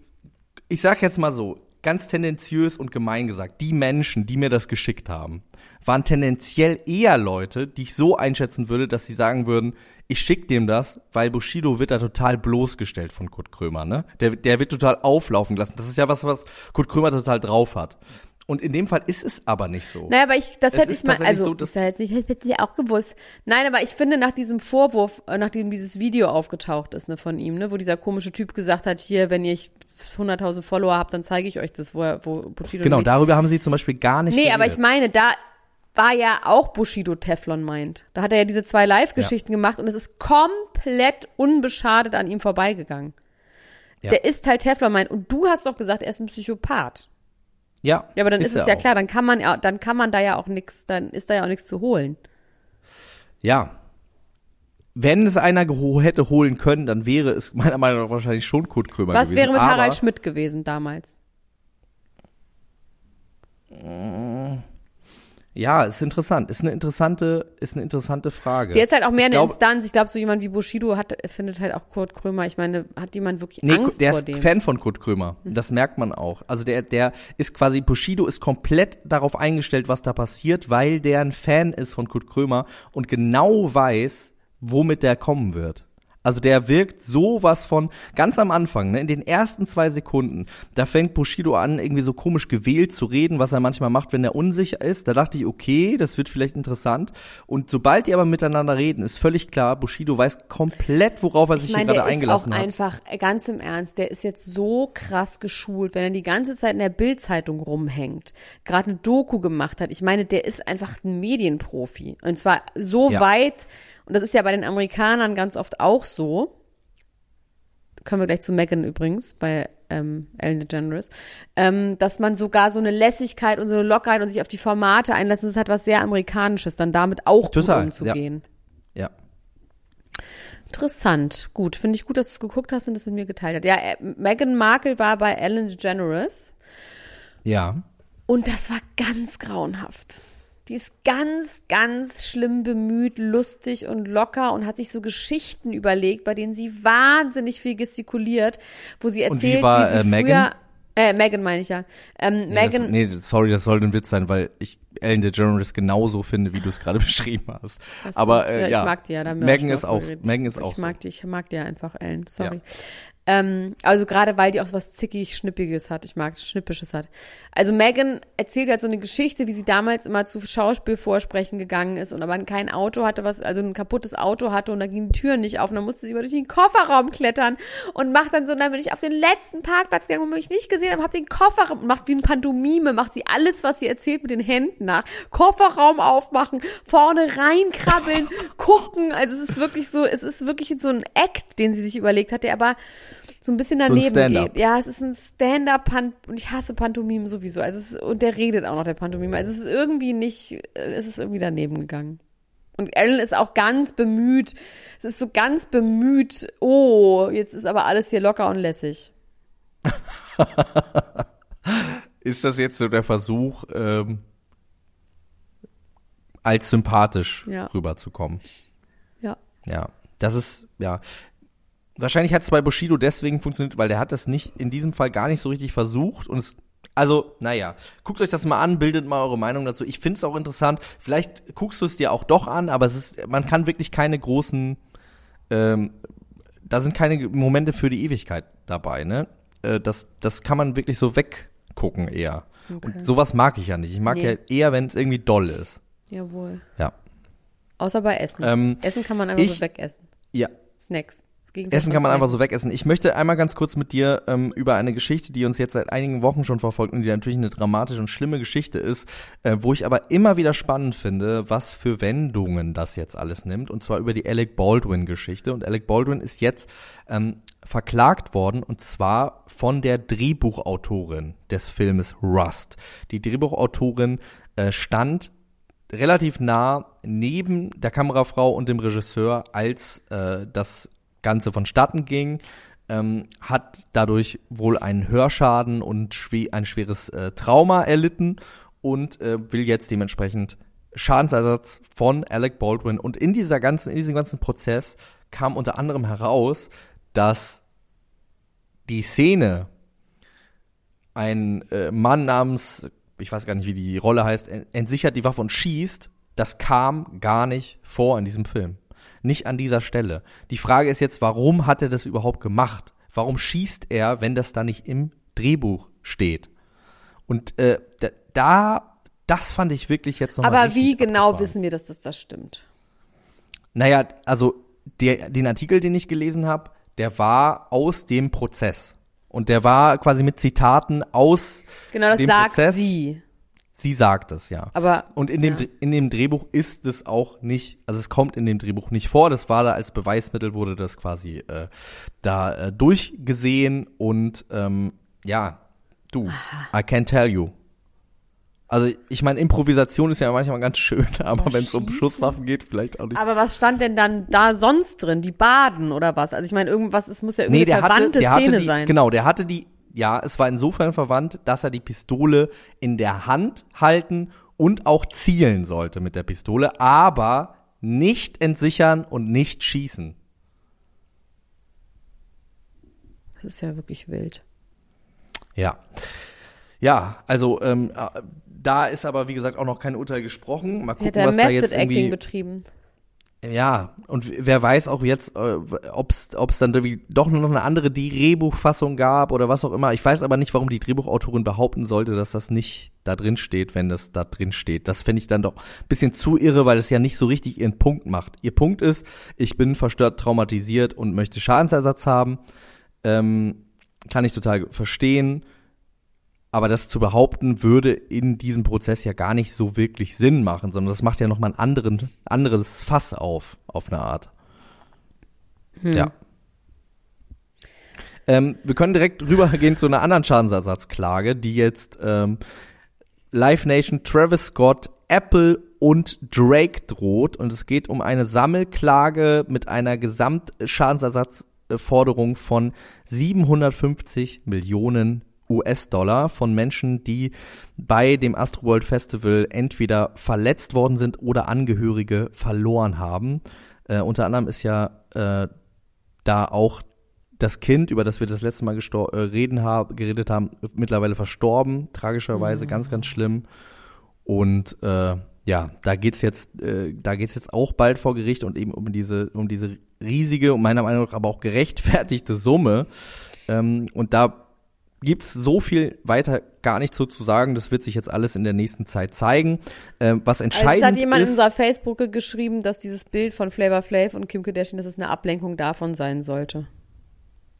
ich sag jetzt mal so, ganz tendenziös und gemein gesagt, die Menschen, die mir das geschickt haben, waren tendenziell eher Leute, die ich so einschätzen würde, dass sie sagen würden, ich schick dem das, weil Bushido wird da total bloßgestellt von Kurt Krömer, ne? Der, der wird total auflaufen gelassen. Das ist ja was, was Kurt Krömer total drauf hat. Und in dem Fall ist es aber nicht so. Naja, aber ich, das Es hätte ich mal, also, so, das ist ja jetzt nicht, das hätte ich auch gewusst. Nein, aber ich finde, nach diesem Vorwurf, äh, nachdem dieses Video aufgetaucht ist, ne, von ihm, ne, wo dieser komische Typ gesagt hat, hier, wenn ihr 100.000 Follower habt, dann zeige ich euch das, wo, er, wo Bushido genau, darüber haben sie zum Beispiel gar nicht Nee, geredet. aber ich meine, da war ja auch Bushido Teflon meint. Da hat er ja diese zwei Live-Geschichten gemacht und es ist komplett unbeschadet an ihm vorbeigegangen. Ja. Der ist halt Teflon meint. Und du hast doch gesagt, er ist ein Psychopath. Ja, Ja, aber dann ist, es er ja auch. klar, dann kann man ja, dann kann man da ja auch nichts, dann ist da ja auch nichts zu holen. Ja. Wenn es einer hätte holen können, dann wäre es meiner Meinung nach wahrscheinlich schon Kurt Krömer Was gewesen. wäre mit aber, Harald Schmidt gewesen damals? Ja, ist interessant. Ist eine interessante, ist eine interessante Frage. Der ist halt auch mehr Ich eine glaub- Instanz. Ich glaube, so jemand wie Bushido hat, findet halt auch Kurt Krömer. Ich meine, hat jemand wirklich Nee, Angst der vor ist dem? Fan von Kurt Krömer. Das merkt man auch. Also der, der ist quasi, Bushido ist komplett darauf eingestellt, was da passiert, weil der ein Fan ist von Kurt Krömer und genau weiß, womit der kommen wird. Also der wirkt sowas von, ganz am Anfang, ne, in den ersten zwei Sekunden, da fängt Bushido an, irgendwie so komisch gewählt zu reden, was er manchmal macht, wenn er unsicher ist. Da dachte ich, okay, das wird vielleicht interessant. Und sobald die aber miteinander reden, ist völlig klar, Bushido weiß komplett, worauf er sich Ich meine, hier gerade der ist auch eingelassen hat. einfach, äh, ganz im Ernst, der ist jetzt so krass geschult, wenn er die ganze Zeit in der Bildzeitung rumhängt, gerade eine Doku gemacht hat. Ich meine, der ist einfach ein Medienprofi. Und zwar so Ja. weit, und das ist ja bei den Amerikanern ganz oft auch so, können wir gleich zu Megan übrigens, bei ähm, Ellen DeGeneres, ähm, dass man sogar so eine Lässigkeit und so eine Lockerheit und sich auf die Formate einlassen, das hat was sehr Amerikanisches, dann damit auch Total, gut umzugehen. Ja. Interessant. Gut. Finde ich gut, dass du es geguckt hast und das mit mir geteilt hast. Ja, äh, Meghan Markle war bei Ellen DeGeneres Ja. und das war ganz grauenhaft. Die ist ganz, ganz schlimm bemüht, lustig und locker und hat sich so Geschichten überlegt, bei denen sie wahnsinnig viel gestikuliert, wo sie Und wie erzählt, war, wie sie äh, früher Meghan? Äh, Megan meine ich ja. Ähm, Nee, Megan, das, nee, sorry, das soll ein Witz sein, weil ich Ellen DeGeneres genauso finde, wie du es gerade <laughs> beschrieben hast. So. Aber äh, ja, ich mag die ja. Da Megan ist auch. Megan ist ich, auch ich so. mag die, ich mag die ja einfach, Ellen. Sorry. Ähm, also gerade weil die auch was zickig Schnippiges hat. Ich mag Schnippisches hat. Also Megan erzählt halt so eine Geschichte, wie sie damals immer zu Schauspielvorsprechen gegangen ist und aber kein Auto hatte, was also ein kaputtes Auto hatte und da gingen die Türen nicht auf und dann musste sie immer durch den Kofferraum klettern und macht dann so, dann bin ich auf den letzten Parkplatz gegangen, wo ich nicht gesehen habe, hab den Kofferraum macht wie ein Pantomime, macht sie alles, was sie erzählt mit den Händen nach. Kofferraum aufmachen, vorne reinkrabbeln, <laughs> gucken. Also es ist wirklich so, es ist wirklich so ein Act, den sie sich überlegt hat, der aber so ein bisschen ein daneben Stand-up. geht. Ja, es ist ein Stand-up und ich hasse Pantomimen sowieso. Also es ist, und der redet auch noch der Pantomime. Also es ist irgendwie nicht, äh, es ist irgendwie daneben gegangen. Und Ellen ist auch ganz bemüht. Es ist so ganz bemüht. Oh, jetzt ist aber alles hier locker und lässig. <laughs> ist das jetzt so der Versuch, ähm, als sympathisch Ja. rüberzukommen. Ja. Ja, das ist, ja. Wahrscheinlich hat es bei Bushido deswegen funktioniert, weil der hat das nicht, in diesem Fall gar nicht so richtig versucht und es, also, naja, guckt euch das mal an, bildet mal eure Meinung dazu. Ich finde es auch interessant. Vielleicht guckst du es dir auch doch an, aber es ist, man kann wirklich keine großen, ähm, da sind keine Momente für die Ewigkeit dabei, ne? Äh, das, das kann man wirklich so weggucken eher. Und sowas mag ich ja nicht. Ich mag Nee. ja eher, wenn es irgendwie doll ist. Jawohl. Ja. Außer bei Essen. Ähm, Essen kann man einfach ich- so wegessen. Ja, Snacks. Essen kann man einfach so wegessen. Ich möchte einmal ganz kurz mit dir ähm, über eine Geschichte, die uns jetzt seit einigen Wochen schon verfolgt und die natürlich eine dramatische und schlimme Geschichte ist, äh, wo ich aber immer wieder spannend finde, was für Wendungen das jetzt alles nimmt. Und zwar über die Alec Baldwin-Geschichte. Und Alec Baldwin ist jetzt ähm, verklagt worden und zwar von der Drehbuchautorin des Filmes Rust. Die Drehbuchautorin äh, stand relativ nah neben der Kamerafrau und dem Regisseur, als äh, das Ganze vonstatten ging, ähm, hat dadurch wohl einen Hörschaden und schwe ein schweres äh, Trauma erlitten und äh, will jetzt dementsprechend Schadensersatz von Alec Baldwin. Und in dieser ganzen, in diesem ganzen Prozess kam unter anderem heraus, dass die Szene ein äh, Mann namens, ich weiß gar nicht, wie die Rolle heißt, en- entsichert die Waffe und schießt, das kam gar nicht vor in diesem Film. Nicht an dieser Stelle. Die Frage ist jetzt, warum hat er das überhaupt gemacht? Warum schießt er, wenn das da nicht im Drehbuch steht? Und äh, da, da, das fand ich wirklich jetzt noch mal Aber wie genau abgefahren. wissen wir, dass das, das stimmt? Naja, also der, den Artikel, den ich gelesen habe, der war aus dem Prozess. Und der war quasi mit Zitaten aus Genau, das dem sagt Prozess. sie. Sie sagt es, ja. Aber Und in dem, ja. In dem Drehbuch ist es auch nicht, also es kommt in dem Drehbuch nicht vor. Das war da als Beweismittel, wurde das quasi äh, da äh, durchgesehen und ähm, ja, du, I can tell you. Also ich meine, Improvisation ist ja manchmal ganz schön, <laughs> aber wenn es um? Schusswaffen geht, vielleicht auch nicht. Aber was stand denn dann da sonst drin? Die Baden oder was? Also ich meine, irgendwas, es muss ja irgendwie Nee, eine hatte, verwandte der Szene hatte die, sein. genau, der hatte die, ja, es war insofern verwandt, dass er die Pistole in der Hand halten und auch zielen sollte mit der Pistole, aber nicht entsichern und nicht schießen. Das ist ja wirklich wild. Ja. Ja, also ähm, äh, da ist aber wie gesagt auch noch kein Urteil gesprochen. Mal gucken, Hätte er was da Method jetzt Acting irgendwie betrieben. Ja, und wer weiß auch jetzt, äh, ob es dann irgendwie doch nur noch eine andere Drehbuchfassung gab oder was auch immer. Ich weiß aber nicht, warum die Drehbuchautorin behaupten sollte, dass das nicht da drin steht, wenn das da drin steht. Das fände ich dann doch ein bisschen zu irre, weil es ja nicht so richtig ihren Punkt macht. Ihr Punkt ist, ich bin verstört, traumatisiert und möchte Schadensersatz haben. Ähm, kann ich total verstehen. Aber das zu behaupten, würde in diesem Prozess ja gar nicht so wirklich Sinn machen, sondern das macht ja nochmal ein anderen, anderes Fass auf, auf eine Art. Ja. Ähm, wir können direkt rübergehen zu einer anderen Schadensersatzklage, die jetzt ähm, Live Nation, Travis Scott, Apple und Drake droht. Und es geht um eine Sammelklage mit einer Gesamtschadensersatzforderung von 750 Millionen US-Dollar von Menschen, die bei dem Astroworld Festival entweder verletzt worden sind oder Angehörige verloren haben. Äh, unter anderem ist ja äh, da auch das Kind, über das wir das letzte Mal äh, reden hab, geredet haben, mittlerweile verstorben, tragischerweise, ganz, ganz schlimm. Und äh, ja, da geht's jetzt, äh, da geht's jetzt auch bald vor Gericht und eben um diese, um diese riesige und meiner Meinung nach aber auch gerechtfertigte Summe. Ähm, und da gibt's so viel weiter gar nicht so zu sagen. Das wird sich jetzt alles in der nächsten Zeit zeigen. Ähm, was Also entscheidend es hat jemand in ist, unserer Facebook geschrieben, dass dieses Bild von Flavor Flav und Kim Kardashian, dass es eine Ablenkung davon sein sollte.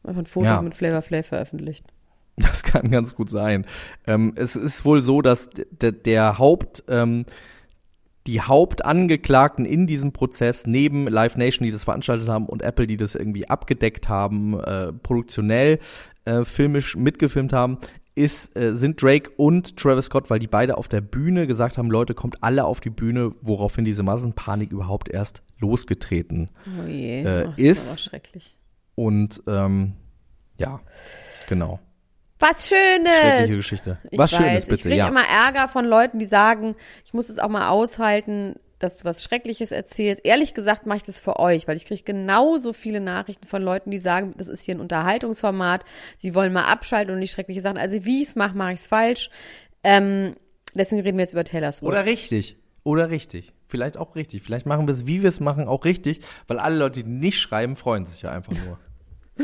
Einfach ein Foto Ja. mit Flavor Flav veröffentlicht. Das <laughs> kann ganz gut sein. Ähm, es ist wohl so, dass der, der Haupt, ähm, die Hauptangeklagten in diesem Prozess neben Live Nation, die das veranstaltet haben, und Apple, die das irgendwie abgedeckt haben, äh, produktionell, äh, filmisch mitgefilmt haben, ist, äh, sind Drake und Travis Scott, weil die beide auf der Bühne gesagt haben, Leute, kommt alle auf die Bühne, woraufhin diese Massenpanik überhaupt erst losgetreten Oh je, Äh, Ach, das ist- aber schrecklich. und ähm, ja, genau. Was Schönes. Schreckliche Geschichte. Ich Was weiß, Schönes, ich bitte, kriege ja. immer Ärger von Leuten, die sagen, ich muss es auch mal aushalten, dass du was Schreckliches erzählst. Ehrlich gesagt mache ich das für euch, weil ich kriege genauso viele Nachrichten von Leuten, die sagen, das ist hier ein Unterhaltungsformat, sie wollen mal abschalten und nicht schreckliche Sachen. Also wie ich es mache, mache ich es falsch. Ähm, deswegen reden wir jetzt über Taylor Swift. Oder richtig. Oder richtig. Vielleicht auch richtig. Vielleicht machen wir es, wie wir es machen, auch richtig, weil alle Leute, die nicht schreiben, freuen sich ja einfach nur.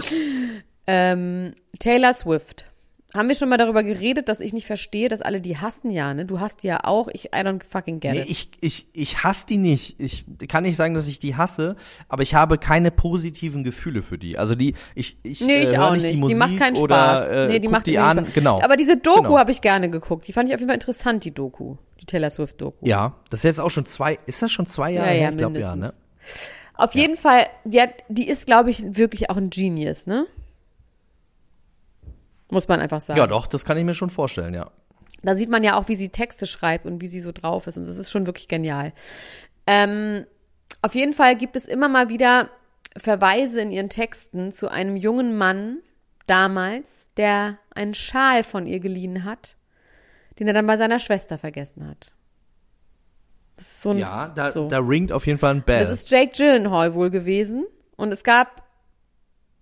<laughs> Ähm, Taylor Swift. Haben wir schon mal darüber geredet, dass ich nicht verstehe, dass alle die hassen ja, ne? Du hast die ja auch. Ich, I don't fucking get Nee, it. ich, ich, ich hasse die nicht. Ich kann nicht sagen, dass ich die hasse, aber ich habe keine positiven Gefühle für die. Also die, ich, ich, Nee, ich äh, auch nicht. Die, Die, Musik macht keinen oder, Spaß. Äh, nee, die macht die an. Spaß. Genau. Aber diese Doku Genau. habe ich gerne geguckt. Die fand ich auf jeden Fall interessant, die Doku. Die Taylor Swift Doku. ja, das ist jetzt auch schon zwei, ist das schon zwei Jahre ja, ja, her? Ich glaube ja, ne? Auf jeden Fall, die, hat, die ist, glaube ich, wirklich auch ein Genius, ne? Muss man einfach sagen. Ja, doch, das kann ich mir schon vorstellen, ja. Da sieht man ja auch, wie sie Texte schreibt und wie sie so drauf ist. Und das ist schon wirklich genial. Ähm, auf jeden Fall gibt es immer mal wieder Verweise in ihren Texten zu einem jungen Mann damals, der einen Schal von ihr geliehen hat, den er dann bei seiner Schwester vergessen hat. Das ist so ein, Ja, da, so. da ringt auf jeden Fall ein Bell. Das ist Jake Gyllenhaal wohl gewesen. Und es gab,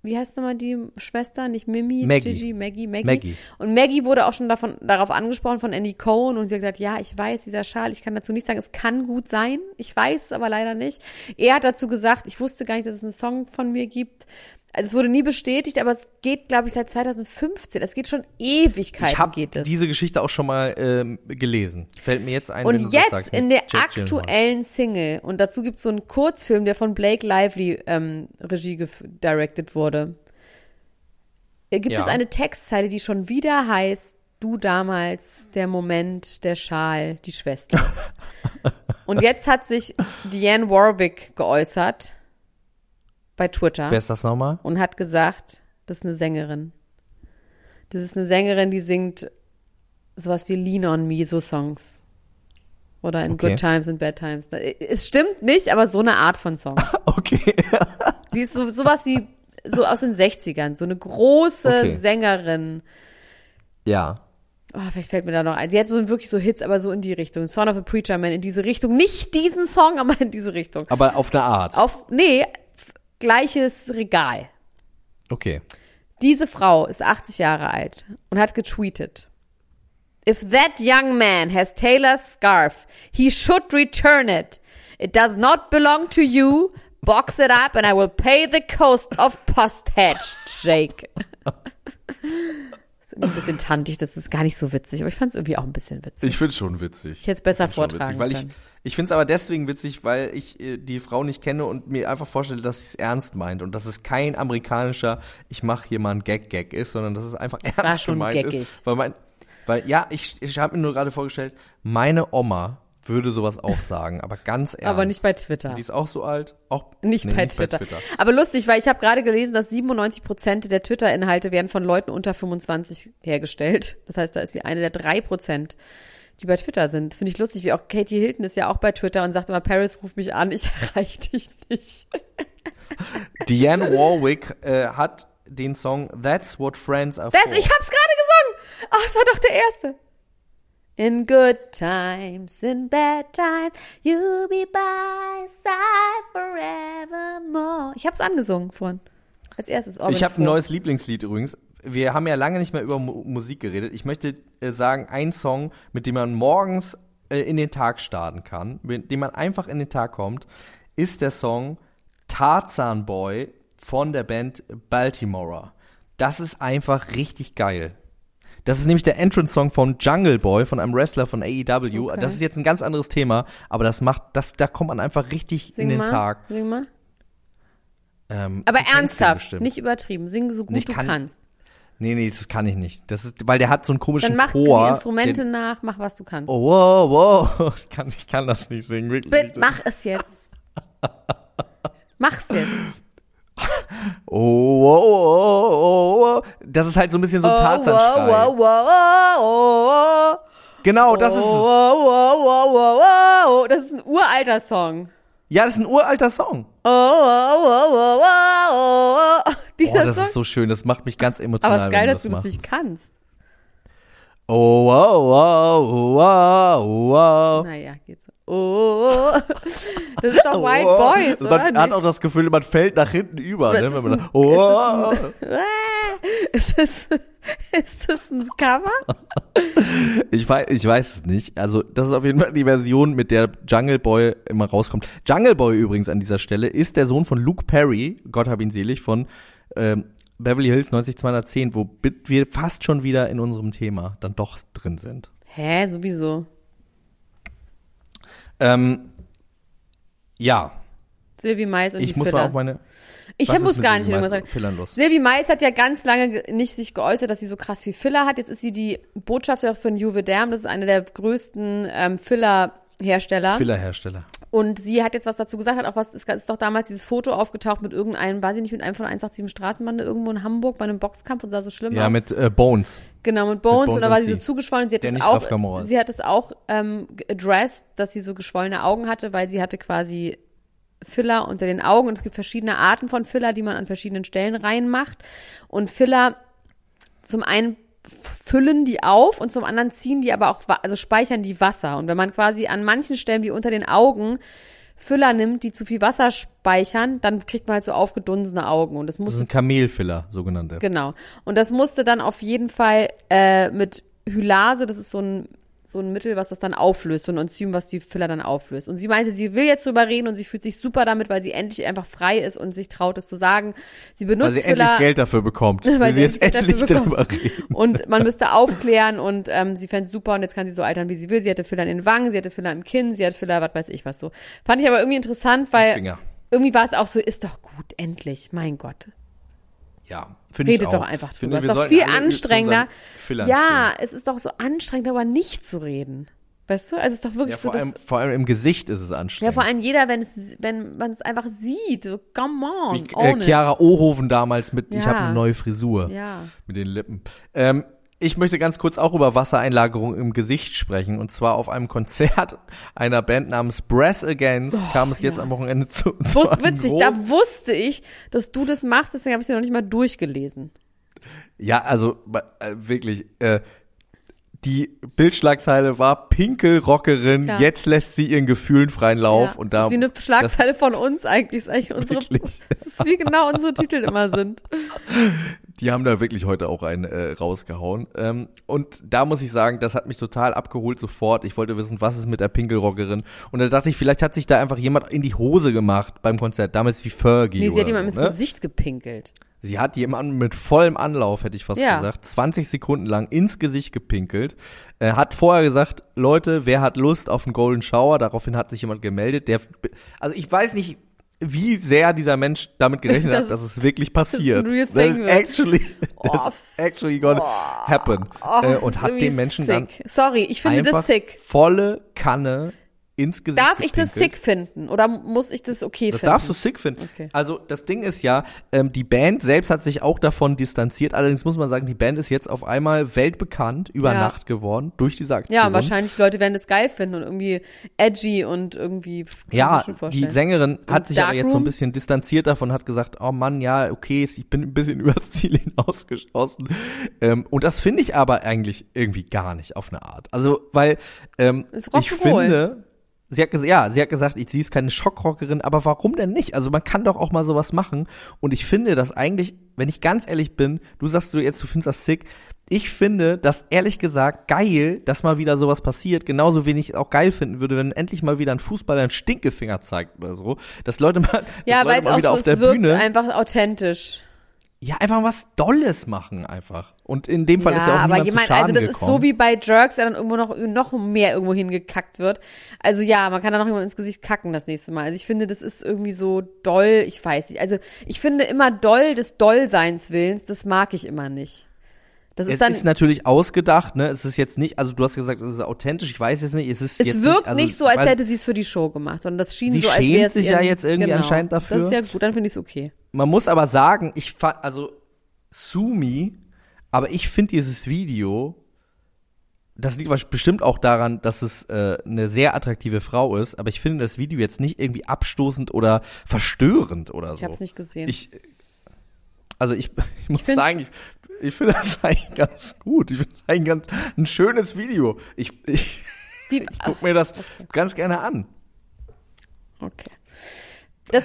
wie heißt nochmal die Schwester? Nicht Mimi, Maggie. Gigi, Maggie, Maggie. Maggie. Und Maggie wurde auch schon davon, darauf angesprochen von Andy Cohen und sie hat gesagt, ja, ich weiß, dieser Schal, ich kann dazu nicht sagen, es kann gut sein. Ich weiß es aber leider nicht. Er hat dazu gesagt, ich wusste gar nicht, dass es einen Song von mir gibt. Also es wurde nie bestätigt, aber es geht, glaube ich, seit 2015. Es geht schon Ewigkeiten ich habe diese Geschichte auch schon mal ähm, gelesen. Fällt mir jetzt ein, wenn Und jetzt sagst. in der Gyllenhaal. aktuellen Single, und dazu gibt es so einen Kurzfilm, der von Blake Lively ähm, Regie directed wurde, äh, gibt Ja. es eine Textzeile, die schon wieder heißt, du damals, der Moment, der Schal, die Schwester. <laughs> und jetzt hat sich Diane Warwick geäußert bei Twitter Wer ist das nochmal? und hat gesagt, das ist eine Sängerin. Das ist eine Sängerin, die singt sowas wie Lean on Me, so Songs. Oder in Okay. Good Times and Bad Times. Es stimmt nicht, aber so eine Art von Song. <laughs> Okay. Sie ist so, sowas wie so aus den 60ern, so eine große Okay. Sängerin. ja. Oh, vielleicht fällt mir da noch ein. Sie hat so wirklich so Hits, aber so in die Richtung. Son of a Preacher Man in diese Richtung. Nicht diesen Song, <laughs> aber in diese Richtung. Aber auf eine Art. Auf, nee, gleiches Regal. Okay. Diese Frau ist 80 Jahre alt und hat getweetet. If that young man has Taylor's scarf, he should return it. It does not belong to you. Box it up and I will pay the cost of postage, Jake. <laughs> ist irgendwie ein bisschen tantig, das ist gar nicht so witzig, aber ich fand es irgendwie auch ein bisschen witzig. Ich find's schon witzig. Ich hätte es besser vortragen witzig, weil können. ich finde es aber deswegen witzig, weil ich äh, die Frau nicht kenne und mir einfach vorstelle, dass sie es ernst meint und dass es kein amerikanischer, ich mache hier mal einen Gag-Gag ist, sondern dass es einfach war ernst schon gemeint gaggig. ist. Weil, mein, weil ja, ich, ich habe mir nur gerade vorgestellt, meine Oma würde sowas auch <laughs> sagen, aber ganz ernst. Aber nicht bei Twitter. Die ist auch so alt. Auch Nicht, nee, bei, nicht Twitter. Aber lustig, weil ich habe gerade gelesen, dass 97 Prozent der Twitter-Inhalte werden von Leuten unter 25 hergestellt. Das heißt, da ist sie eine der drei Prozent, die bei Twitter sind. Das finde ich lustig, wie auch Katie Hilton ist ja auch bei Twitter und sagt immer, Paris, ruf mich an, ich <laughs> erreiche dich nicht. Diane Warwick äh, hat den Song That's What Friends Are Das, For. ich hab's gerade gesungen. Ach, es war doch der erste. In good times, in bad times, you'll be by side forevermore. Ich hab's angesungen vorhin. Als erstes. Organ Ich habe ein neues Lieblingslied übrigens. Wir haben ja lange nicht mehr über Mu Musik geredet. Ich möchte äh, sagen, ein Song, mit dem man morgens äh, in den Tag starten kann, mit dem man einfach in den Tag kommt, ist der Song Tarzan Boy von der Band Baltimora. Das ist einfach richtig geil. Das ist nämlich der Entrance-Song von Jungle Boy, von einem Wrestler von AEW. Okay. Das ist jetzt ein ganz anderes Thema, aber das macht, das, da kommt man einfach richtig Sing in den mal, Tag. Sing mal. Ähm, Aber ernsthaft, nicht übertrieben. Sing so gut ich du kann- kannst. Nee, nee, das kann ich nicht. Das ist, weil der hat so einen komischen Dann mach Chor. die Instrumente nach, mach was du kannst. oh, wow, wow. <laughs> Ich kann, ich kann das nicht singen, wirklich. Bitte, mach es jetzt. Mach's jetzt. <laughs> Oh, wow, wow, wow, wow. Das ist halt so ein bisschen so ein Tarzanschrei. wow, wow, wow, Genau, das ist es. wow, wow, wow, wow, wow. Das ist ein uralter Song. Ja, das ist ein uralter Song. Oh, wow, wow, wow, wow, wow. Oh, <laughs> Dieser das Song. ist so schön. Das macht mich ganz emotional. Aber es ist geil, dass du das nicht kannst. Oh, wow, wow, wow, wow. Naja, geht's. Oh, <laughs> das ist doch <laughs> White Oh, Boys, oder? Man hat auch das Gefühl, man fällt nach hinten über. Ne, wenn es man ein- oh, ist das, ist <laughs> das ein Cover? <laughs> ich, weiß, ich weiß es nicht. Also, das ist auf jeden Fall die Version, mit der Jungle Boy immer rauskommt. Jungle Boy übrigens an dieser Stelle ist der Sohn von Luke Perry, Gott hab ihn selig, von ähm, Beverly Hills 90210, wo wir fast schon wieder in unserem Thema dann doch drin sind. Hä, sowieso. Ähm, ja, Sylvie Mais und ich die muss Filler. mal auf meine. Ich was muss mit gar nicht irgendwas sagen. Sylvie Mais hat ja ganz lange ge- nicht sich geäußert, dass sie so krass viel Filler hat. Jetzt ist sie die Botschafterin von Juvederm. Das ist einer der größten ähm, Filler-Hersteller. Fillerhersteller. Und sie hat jetzt was dazu gesagt, hat auch was, es ist doch damals dieses Foto aufgetaucht mit irgendeinem, weiß ich nicht, mit einem von 187 Straßenbande irgendwo in Hamburg bei einem Boxkampf und sah so schlimm Ja, aus. mit äh, Bones. Genau, mit Bones, Bones und da war sie so zugeschwollen. Sie hat nicht auch, sie hat es auch ähm, addressed, dass sie so geschwollene Augen hatte, weil sie hatte quasi Filler unter den Augen und es gibt verschiedene Arten von Filler, die man an verschiedenen Stellen reinmacht. Und Filler zum einen füllen die auf und zum anderen ziehen die aber auch, also speichern die Wasser. Und wenn man quasi an manchen Stellen wie unter den Augen Füller nimmt, die zu viel Wasser speichern, dann kriegt man halt so aufgedunsene Augen. Und das Das muss ist ein Kamelfiller, sogenannte. Genau. Und das musste dann auf jeden Fall äh, mit Hylase, das ist so ein, so ein Mittel, was das dann auflöst, so ein Enzym, was die Filler dann auflöst. Und sie meinte, sie will jetzt drüber reden und sie fühlt sich super damit, weil sie endlich einfach frei ist und sich traut, es zu sagen. Sie benutzt <laughs> Weil sie Filler. endlich Geld dafür bekommt. Weil sie jetzt endlich darüber reden. und man <laughs> müsste aufklären und ähm, sie fände super und jetzt kann sie so altern, wie sie will. Sie hatte Filler in den Wangen, sie hatte Filler im Kinn, sie hat Filler, was weiß ich was so. Fand ich aber irgendwie interessant, weil irgendwie war es auch so, ist doch gut, endlich, mein Gott. Ja, finde ich Redet doch einfach drüber. Ist wir doch viel anstrengender. Ja, es ist doch so anstrengend, aber nicht zu reden. Weißt du? Also es ist doch wirklich Ja, so, vor, dass, allem, vor allem im Gesicht ist es ja, anstrengend. vor allem jeder, wenn es, wenn man es einfach sieht, so, come on, Wie äh. Chiara Ohoven damals mit, ich Ja. habe eine neue Frisur Ja. mit den Lippen. Ähm, ich möchte ganz kurz auch über Wassereinlagerung im Gesicht sprechen. Und zwar auf einem Konzert einer Band namens Brass Against kam es jetzt am Wochenende zu. zu Wus- witzig, da wusste ich, dass du das machst, deswegen habe ich es mir noch nicht mal durchgelesen. Ja, also äh, wirklich, äh, die Bildschlagzeile war Pinkelrockerin, Ja. jetzt lässt sie ihren Gefühlen freien Lauf. ja, und das da, ist wie eine Schlagzeile von uns eigentlich. Das ist eigentlich unsere, <laughs> Wirklich? <laughs> das ist wie genau unsere Titel immer sind. die haben da wirklich heute auch einen äh, rausgehauen. Ähm, und da muss ich sagen, das hat mich total abgeholt sofort. Ich wollte wissen, was ist mit der Pinkelrockerin? Und da dachte ich, vielleicht hat sich da einfach jemand in die Hose gemacht beim Konzert, damals wie Fergie. Nee, sie hat jemandem so, ins ne? Gesicht gepinkelt. Sie hat jemanden mit vollem Anlauf, hätte ich fast Ja. gesagt, 20 Sekunden lang ins Gesicht gepinkelt. Er hat vorher gesagt, Leute, wer hat Lust auf einen Golden Shower? Daraufhin hat sich jemand gemeldet. Der, also ich weiß nicht, wie sehr dieser Mensch damit gerechnet Das hat, dass ist- es wirklich passiert. real That thing is wird. actually, <laughs> Oh, actually gonna happen. Oh, äh, das und ist hat den Menschen dann sick. Sorry, ich finde das sick. volle Kanne ins Gesicht Darf ich das gepinkelt. sick finden oder muss ich das okay Das finden? darfst du sick finden. Okay. Also das Ding ist ja, ähm, die Band selbst hat sich auch davon distanziert. Allerdings muss man sagen, die Band ist jetzt auf einmal weltbekannt über Ja. Nacht geworden durch diese Aktion. Ja, wahrscheinlich Leute werden das geil finden und irgendwie edgy und irgendwie. Ja, die. Sängerin hat sich aber jetzt so ein Darkroom? bisschen distanziert davon, hat gesagt, oh Mann, ja, okay, ich bin ein bisschen <laughs> übers Ziel hinausgeschossen. Ähm, und das finde ich aber eigentlich irgendwie gar nicht auf eine Art. Also, weil ähm, ich finde, sie hat gesagt, ja, sie hat gesagt, ich, sie ist keine Schockrockerin, aber warum denn nicht? Also man kann doch auch mal sowas machen. Und ich finde das eigentlich, wenn ich ganz ehrlich bin, du sagst du jetzt, du findest das sick. Ich finde das ehrlich gesagt geil, dass mal wieder sowas passiert. Genauso wenig ich es auch geil finden würde, wenn endlich mal wieder ein Fußballer einen Stinkefinger zeigt oder so. Dass Leute mal, Ja, weil es auch so, es wirkt Bühne einfach authentisch. Ja einfach was Dolles machen einfach. Und in dem Fall ist ja auch aber jemand, zu Schaden also das ist gekommen. so wie bei Jerks, der dann irgendwo noch, noch mehr irgendwo hingekackt wird. Also ja, man kann da noch jemand ins Gesicht kacken das nächste Mal. Also ich finde, das ist irgendwie so doll, ich weiß nicht. Also ich finde immer doll des Dollseins Willens, das mag ich immer nicht. Das ist es dann, ist natürlich ausgedacht, ne? Es ist jetzt nicht, also du hast gesagt, es ist authentisch, ich weiß jetzt nicht, es ist es jetzt wirkt also, nicht so, als hätte sie es für die Show gemacht, sondern das schien Sie so, als schämt wäre es sich ihren- ja jetzt irgendwie genau. anscheinend dafür. Das ist ja gut, dann finde ich es okay. Man muss aber sagen, ich fand, also Sumi, aber ich finde dieses Video, das liegt bestimmt auch daran, dass es äh, eine sehr attraktive Frau ist, aber ich finde das Video jetzt nicht irgendwie abstoßend oder verstörend oder so. Ich habe es nicht gesehen. Ich, also <laughs> ich, ich muss find's- sagen, ich, Ich finde das <laughs> eigentlich ganz gut. Ich finde das eigentlich ganz, ein schönes Video. Ich, ich, ich guck mir das ganz gerne an. okay.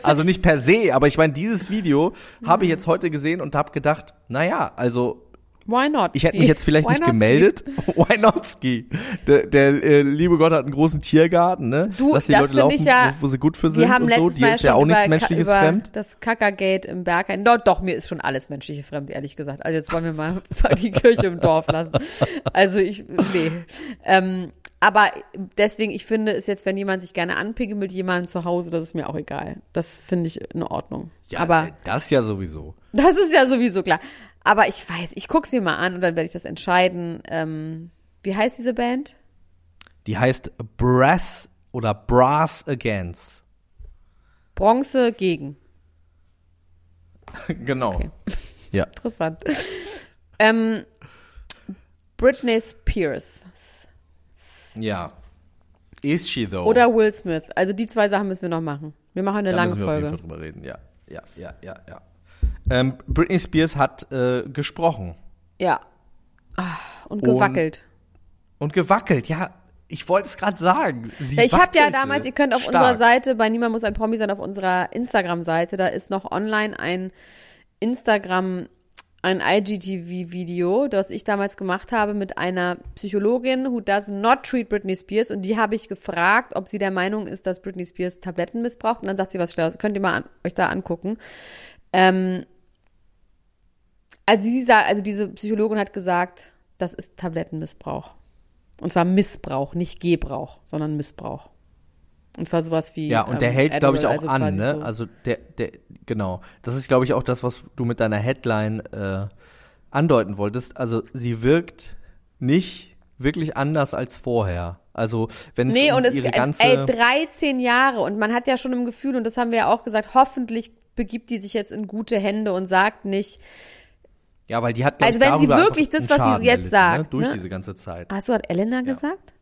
Also ich- nicht per se, aber ich meine, dieses Video habe ich jetzt heute gesehen und habe gedacht, naja, also Why not? ich hätte Ski? mich jetzt vielleicht Why nicht gemeldet. <laughs> Why not Ski? Der, der äh, liebe Gott hat einen großen Tiergarten, ne? Du, Lass die das Leute laufen, ich ja- wo, wo sie gut für Ski? sind Wir haben und so. letztes Die Mal ist ja auch nichts über, Menschliches über fremd. das Kackergate im Berghain. Doch, doch, mir ist schon alles Menschliche fremd, ehrlich gesagt. Also jetzt wollen wir <laughs> mal die Kirche im Dorf lassen. Also ich, nee. Ähm, aber deswegen, ich finde es jetzt, wenn jemand sich gerne anpinkelt mit jemandem zu Hause, das ist mir auch egal. Das finde ich in Ordnung. Ja, aber äh, das ja sowieso. das ist ja sowieso klar. Aber ich weiß, ich guck's mir mal an und dann werde ich das entscheiden. Ähm, wie heißt diese Band? Die heißt Brass oder Brass Against. Bronze gegen. <laughs> genau. Okay. <laughs> Ja. Interessant. ähm, Britney Spears Ja. Is she though? oder Will Smith. Also die zwei Sachen müssen wir noch machen. Wir machen eine da lange müssen wir auf jeden Folge. Fall drüber reden. Ja, ja, ja, ja, ja. Ähm, Britney Spears hat äh, gesprochen Ja. Ah, und Und- gewackelt. und gewackelt. Ja, ich wollte es gerade sagen. Sie ich habe ja damals, ihr könnt auf stark. unserer Seite, bei Niemand muss ein Promi sein, auf unserer Instagram-Seite, da ist noch online ein Instagram, ein IGTV-Video, das ich damals gemacht habe mit einer Psychologin who does not treat Britney Spears und die habe ich gefragt, ob sie der Meinung ist, dass Britney Spears Tabletten missbraucht und dann sagt sie was Schlaues. Könnt ihr mal an, euch da angucken. Ähm, also sie sah, also diese Psychologin hat gesagt, das ist Tablettenmissbrauch. Und zwar Missbrauch, nicht Gebrauch, sondern Missbrauch. Und zwar sowas wie. Ja, und der ähm, hält, glaube ich, auch Adderall, an, ne? so. Also der, der, genau. Das ist, glaube ich, auch das, was du mit deiner Headline äh, andeuten wolltest. Also sie wirkt nicht wirklich anders als vorher. Also wenn es Nee, um und es ihre ey, ganze ey, 13 Jahre und man hat ja schon im Gefühl, und das haben wir ja auch gesagt, hoffentlich begibt die sich jetzt in gute Hände und sagt nicht, ja, weil die hat Also wenn sie wirklich das, was sie jetzt erlitten, sagt, ne? durch ne? diese ganze Zeit. hast du hat Elena gesagt?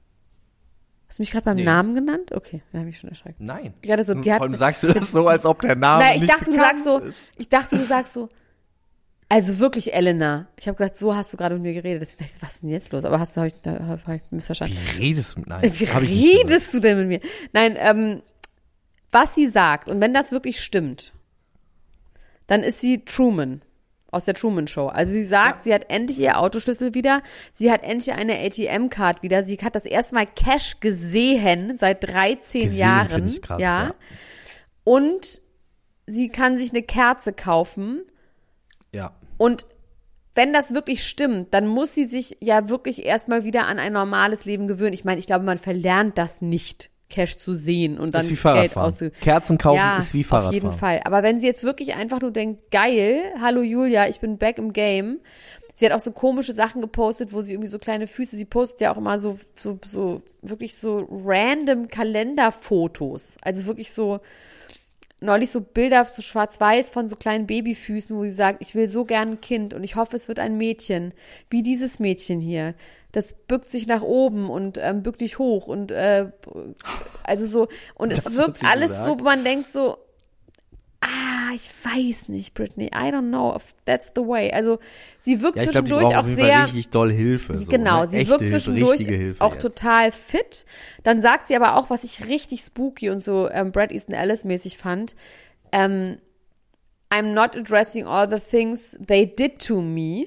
Hast du mich gerade beim Nee. Namen genannt? Okay, da habe ich schon erschreckt. Nein. Ich hatte so, die hat, Vor allem sagst du das <laughs> so, als ob der Name Na, ich nicht dachte, du sagst so, ist. ich dachte, du sagst so, also wirklich, Elena. Ich habe gedacht, so hast du gerade mit mir geredet. Ich dachte, was ist denn jetzt los? Aber hast du, hab ich, da hab ich missverstanden. Wie redest du? Nein, Wie redest du denn mit mir? Nein, ähm, was sie sagt, und wenn das wirklich stimmt, dann ist sie Truman aus der Truman Show. Also sie sagt, sie hat endlich ihr Autoschlüssel wieder, sie hat endlich eine ATM-Card wieder, sie hat das erste Mal Cash gesehen seit 13 Gesehen Jahren. ich krass, ja. ja. Und sie kann sich eine Kerze kaufen Ja. und wenn das wirklich stimmt, dann muss sie sich ja wirklich erstmal wieder an ein normales Leben gewöhnen. Ich meine, ich glaube, man verlernt das nicht, Cash zu sehen und dann Geld auszugeben. Kerzen kaufen ja, ist wie Auf Fahrradfahren. jeden Fall. Aber wenn sie jetzt wirklich einfach nur denkt, geil, hallo Julia, ich bin back im Game. Sie hat auch so komische Sachen gepostet, wo sie irgendwie so kleine Füße, sie postet ja auch immer so, so, so, wirklich so random Kalenderfotos. Also wirklich so, neulich so Bilder, so schwarz-weiß von so kleinen Babyfüßen, wo sie sagt, ich will so gern ein Kind und ich hoffe, es wird ein Mädchen. Wie dieses Mädchen hier. Das bückt sich nach oben und ähm, bückt dich hoch und äh, also so, und es Das wirkt alles gesagt? so, wo man denkt so, ah, ich weiß nicht, Britney, I don't know if that's the way. Also sie wirkt Ja, zwischendurch brauchen auch auf jeden Fall sehr richtig doll Hilfe. Sie, so, genau, ne? sie Echte wirkt zwischendurch Hilfe auch jetzt. total fit. Dann sagt sie aber auch, was ich richtig spooky und so ähm, Brad Easton Ellis mäßig fand. Ähm, I'm not addressing all the things they did to me.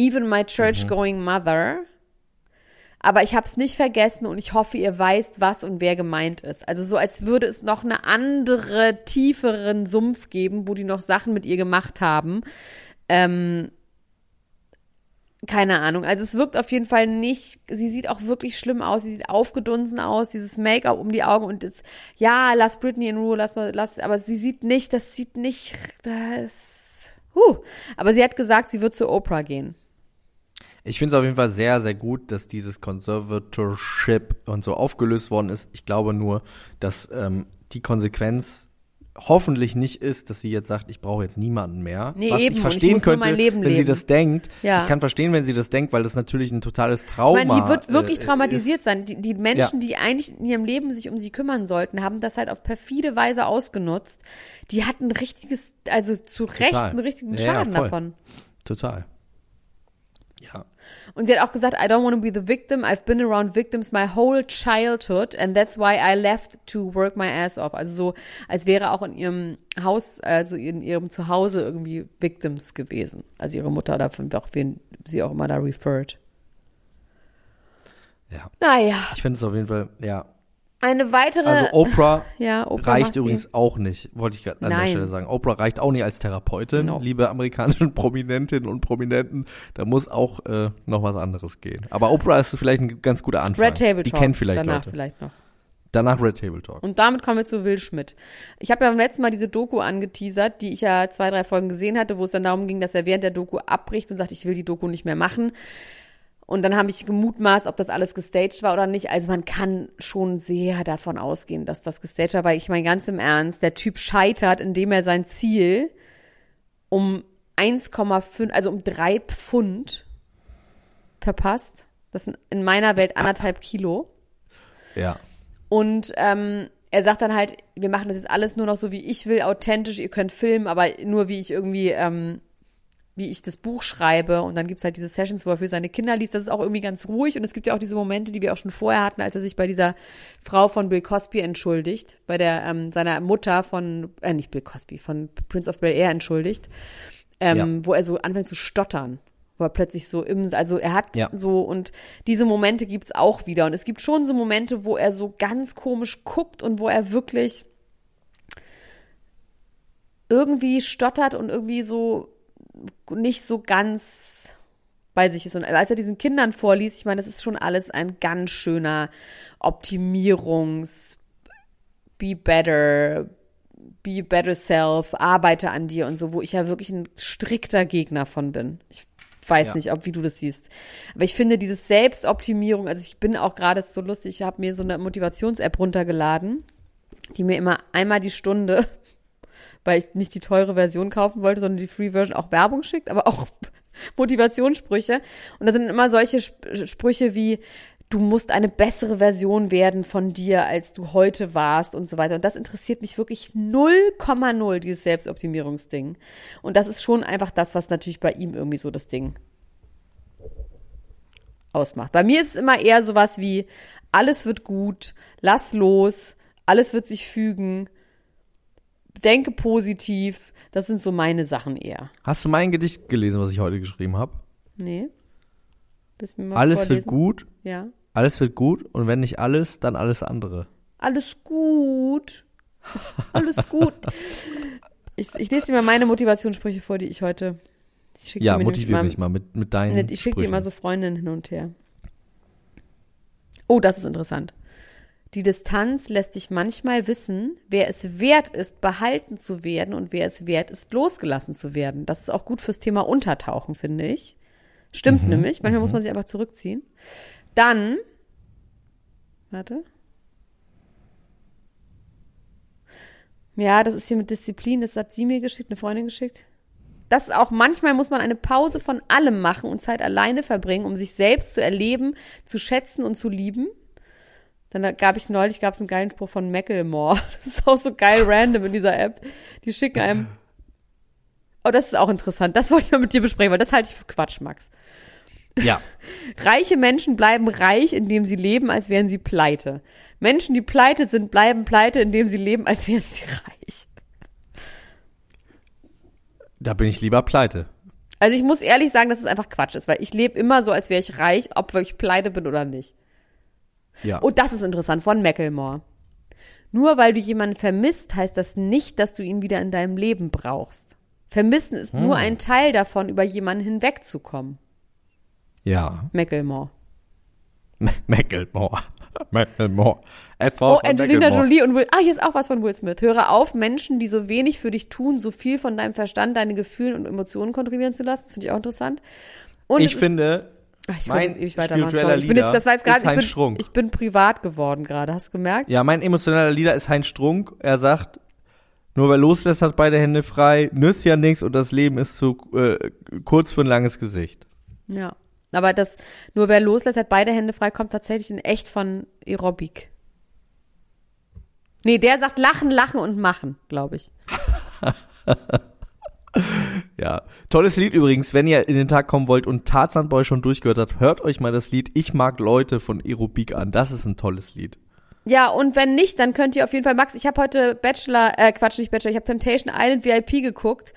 Even my Mhm. church-going mother. Aber ich habe es nicht vergessen und ich hoffe, ihr weißt, was und wer gemeint ist. Also so, als würde es noch eine andere, tieferen Sumpf geben, wo die noch Sachen mit ihr gemacht haben. Ähm, keine Ahnung. Also es wirkt auf jeden Fall nicht, sie sieht auch wirklich schlimm aus, sie sieht aufgedunsen aus, dieses Make-up um die Augen und das, ja, lass Britney in Ruhe, lass mal, lass, aber sie sieht nicht, das sieht nicht, das, huh. Aber sie hat gesagt, sie wird zu Oprah gehen. Ich finde es auf jeden Fall sehr, sehr gut, dass dieses Conservatorship und so aufgelöst worden ist. Ich glaube nur, dass ähm, die Konsequenz hoffentlich nicht ist, dass sie jetzt sagt, ich brauche jetzt niemanden mehr. Nee, was eben, ich ich verstehen nur könnte, mein Leben wenn sie das denkt. Ja. Ich kann verstehen, wenn sie das denkt, weil das natürlich ein totales Trauma Ich meine, die wird wirklich äh, traumatisiert ist. sein. Die, die Menschen, die eigentlich in ihrem Leben sich um sie kümmern sollten, haben das halt auf perfide Weise ausgenutzt. Die hatten ein richtiges, also zu Recht Total. einen richtigen Ja, ja, Schaden voll. davon. Total. Ja. Und sie hat auch gesagt, I don't want to be the victim. I've been around victims my whole childhood and that's why I left to work my ass off. Also so, als wäre auch in ihrem Haus, also in ihrem Zuhause irgendwie Victims gewesen. Also ihre Mutter oder von auch wen sie auch immer da referred. Ja. Naja, Ich finde es auf jeden Fall, ja. Eine weitere. Also Oprah <laughs> ja, Oprah reicht übrigens eh. auch nicht, wollte ich gerade an der Nein. Stelle sagen. Oprah reicht auch nicht als Therapeutin, No. liebe amerikanischen <laughs> Prominentinnen und Prominenten. Da muss auch äh, noch was anderes gehen. Aber Oprah ist vielleicht ein ganz guter Anfang. Red Table Die Talk. kennt vielleicht danach Leute. vielleicht noch. Danach Red Table Talk. Und damit kommen wir zu Will Schmidt. Ich habe ja beim letzten Mal diese Doku angeteasert, die ich ja zwei, drei Folgen gesehen hatte, wo es dann darum ging, dass er während der Doku abbricht und sagt, ich will die Doku nicht mehr machen. Und dann habe ich gemutmaßt, ob das alles gestaged war oder nicht. Also man kann schon sehr davon ausgehen, dass das gestaged war, weil ich meine ganz im Ernst, der Typ scheitert, indem er sein Ziel um 1,5, also um drei Pfund verpasst. Das sind in meiner Welt anderthalb Kilo. Ja. Und ähm, er sagt dann halt, wir machen das jetzt alles nur noch so, wie ich will, authentisch, ihr könnt filmen, aber nur wie ich irgendwie, ähm, wie ich das Buch schreibe. Und dann gibt's halt diese Sessions, wo er für seine Kinder liest. Das ist auch irgendwie ganz ruhig. Und es gibt ja auch diese Momente, die wir auch schon vorher hatten, als er sich bei dieser Frau von Bill Cosby entschuldigt, bei der ähm, seiner Mutter von, äh, nicht Bill Cosby, von Prince of Bel Air entschuldigt, ähm, Ja. wo er so anfängt zu stottern wo er plötzlich so im, also er hat Ja. so und diese Momente gibt's auch wieder und es gibt schon so Momente, wo er so ganz komisch guckt und wo er wirklich irgendwie stottert und irgendwie so nicht so ganz bei sich ist. Und als er diesen Kindern vorliest, ich meine, das ist schon alles ein ganz schöner Optimierungs Be Better, Be Better Self, arbeite an dir und so, wo ich ja wirklich ein strikter Gegner von bin. Ich weiß Ja. nicht, ob wie du das siehst. Aber ich finde dieses Selbstoptimierung, also ich bin auch gerade so lustig, ich habe mir so eine Motivations-App runtergeladen, die mir immer einmal die Stunde, weil ich nicht die teure Version kaufen wollte, sondern die Free Version auch Werbung schickt, aber auch <laughs> Motivationssprüche. Und da sind immer solche Sp Sprüche wie, du musst eine bessere Version werden von dir, als du heute warst und so weiter. Und das interessiert mich wirklich 0,0, dieses Selbstoptimierungsding. Und das ist schon einfach das, was natürlich bei ihm irgendwie so das Ding ausmacht. Bei mir ist es immer eher sowas wie, alles wird gut, lass los, alles wird sich fügen, denke positiv. Das sind so meine Sachen eher. Hast du mein Gedicht gelesen, was ich heute geschrieben habe? Nee? Mal Alles vorlesen? wird gut, Ja. alles wird gut und wenn nicht alles, dann alles andere. Alles gut. Alles gut. ich, ich lese dir mal meine Motivationssprüche vor, die ich heute. Ich Ja, dir nämlich motivier mich mal mit, mit deinen Ich schicke dir immer so Freundinnen hin und her. Oh, das ist interessant. Die Distanz lässt dich manchmal wissen, wer es wert ist, behalten zu werden und wer es wert ist, losgelassen zu werden. Das ist auch gut fürs Thema Untertauchen, finde ich. Stimmt nämlich. Manchmal muss man sich einfach zurückziehen. Dann, warte. Ja, das ist hier mit Disziplin, das hat sie mir geschickt, eine Freundin geschickt. Das ist auch manchmal muss man eine Pause von allem machen und Zeit alleine verbringen, um sich selbst zu erleben, zu schätzen und zu lieben. Dann gab ich neulich gab es einen geilen Spruch von Macklemore. <laughs> Das ist auch so geil random in dieser App. Die schicken einem. <laughs> Oh, das ist auch interessant. Das wollte ich mal mit dir besprechen, weil das halte ich für Quatsch, Max. Ja, <laughs> Reiche Menschen bleiben reich, indem sie leben, als wären sie pleite. Menschen, die pleite sind, bleiben pleite, indem sie leben, als wären sie reich. da bin ich lieber pleite. Also ich muss ehrlich sagen, dass es einfach Quatsch ist, weil ich lebe immer so, als wäre ich reich, ob ich pleite bin oder nicht. Ja. Oh, das ist interessant, von Macklemore. Nur weil du jemanden vermisst, heißt das nicht, dass du ihn wieder in deinem Leben brauchst. Vermissen ist nur ein Teil davon, über jemanden hinwegzukommen. ja. Macklemore. Macklemore. <laughs> Macklemore. SV Oh, Angelina Macklemore. Jolie und Will. Ah, hier ist auch was von Will Smith. Höre auf, Menschen, die so wenig für dich tun, so viel von deinem Verstand, deine Gefühle und Emotionen kontrollieren zu lassen. Das finde ich auch interessant. Und Ich finde, ich mein ewig spiritueller Sorry. Ich bin jetzt, das war jetzt gerade, ist Heinz ich, bin, Strunk. ich bin privat geworden gerade. Hast du gemerkt? ja, mein emotionaler Leader ist Heinz Strunk. Er sagt, Nur wer loslässt, hat beide Hände frei, nützt ja nichts und das Leben ist zu äh, kurz für ein langes Gesicht. Ja. Aber das, nur wer loslässt, hat beide Hände frei, kommt tatsächlich in echt von Aerobic. Nee, der sagt lachen, lachen und machen, glaube ich. <laughs> Ja, tolles Lied übrigens, wenn ihr in den Tag kommen wollt und Tarzan Boy schon durchgehört habt, hört euch mal das Lied Ich mag Leute von Aerobik an. Das ist ein tolles Lied. Ja, und wenn nicht, dann könnt ihr auf jeden Fall, Max, ich habe heute Bachelor, äh, Quatsch, nicht Bachelor, ich habe Temptation Island VIP geguckt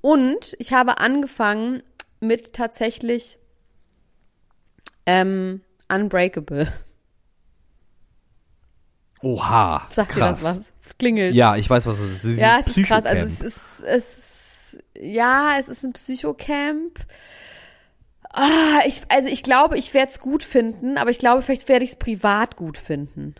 und ich habe angefangen mit tatsächlich ähm, Unbreakable. Oha. Sagt krass. ihr das was? Klingelt. Ja, ich weiß, was es ist. Dieses Ja, es ist krass. Also es ist, es ist, ja, es ist ein Psychocamp. Ah, ich, also ich glaube, ich werde es gut finden, aber ich glaube, vielleicht werde ich es privat gut finden.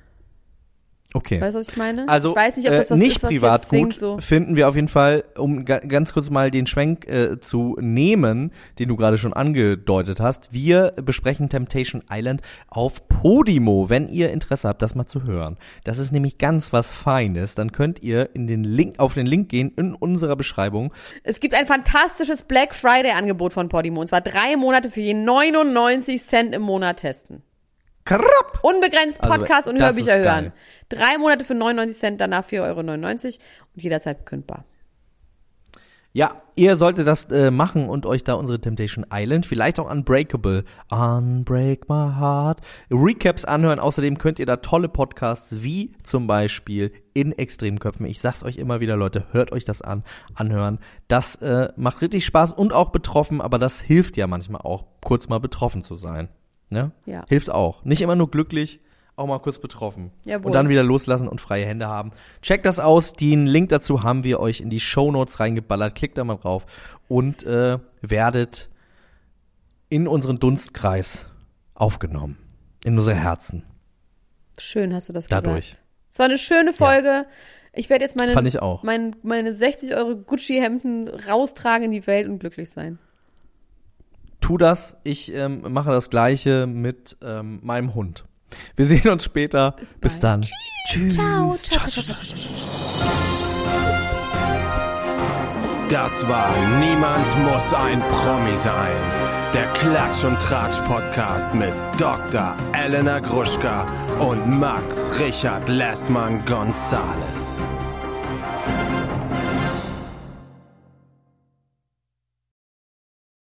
Okay. Weißt du, was ich meine? Also ich weiß nicht, ob das äh, was nicht ist, was privat jetzt zwingend gut so. finden wir auf jeden Fall, um ga ganz kurz mal den Schwenk äh, zu nehmen, den du gerade schon angedeutet hast. Wir besprechen Temptation Island auf Podimo, wenn ihr Interesse habt, das mal zu hören. Das ist nämlich ganz was Feines. Dann könnt ihr in den Link auf den Link gehen in unserer Beschreibung. Es gibt ein fantastisches Black Friday Angebot von Podimo und zwar drei Monate für je 99 Cent im Monat testen. Krapp. Unbegrenzt Also, Podcast und das Hörbücher hören. Drei Monate für 99 Cent, danach 4,99 Euro und jederzeit kündbar. Ja, ihr solltet das äh, machen und euch da unsere Temptation Island, vielleicht auch Unbreakable, Unbreak My Heart, Recaps anhören. Außerdem könnt ihr da tolle Podcasts wie zum Beispiel in Extremköpfen. Ich sag's euch immer wieder, Leute, hört euch das an, anhören. Das äh, macht richtig Spaß und auch betroffen, aber das hilft ja manchmal auch, kurz mal betroffen zu sein. Ne? Ja. Hilft auch. Nicht immer nur glücklich, auch mal kurz betroffen. Jawohl. Und dann wieder loslassen und freie Hände haben. Checkt das aus. Den Link dazu haben wir euch in die Show Notes reingeballert. Klickt da mal drauf und äh, werdet in unseren Dunstkreis aufgenommen. In unsere Herzen. Schön hast du das Dadurch. gesagt. Es war eine schöne Folge. Ich werde jetzt meine, Fand ich auch. Mein, meine 60 Euro Gucci-Hemden raustragen in die Welt und glücklich sein. Tu das. Ich ähm, mache das Gleiche mit ähm, meinem Hund. Wir sehen uns später. Bis, bald. dann. Tschüss. Ciao, ciao, ciao, ciao, ciao, ciao. Das war Niemand muss ein Promi sein. Der Klatsch und Tratsch Podcast mit Dr. Elena Gruschka und Max Richard Lessmann Gonzales.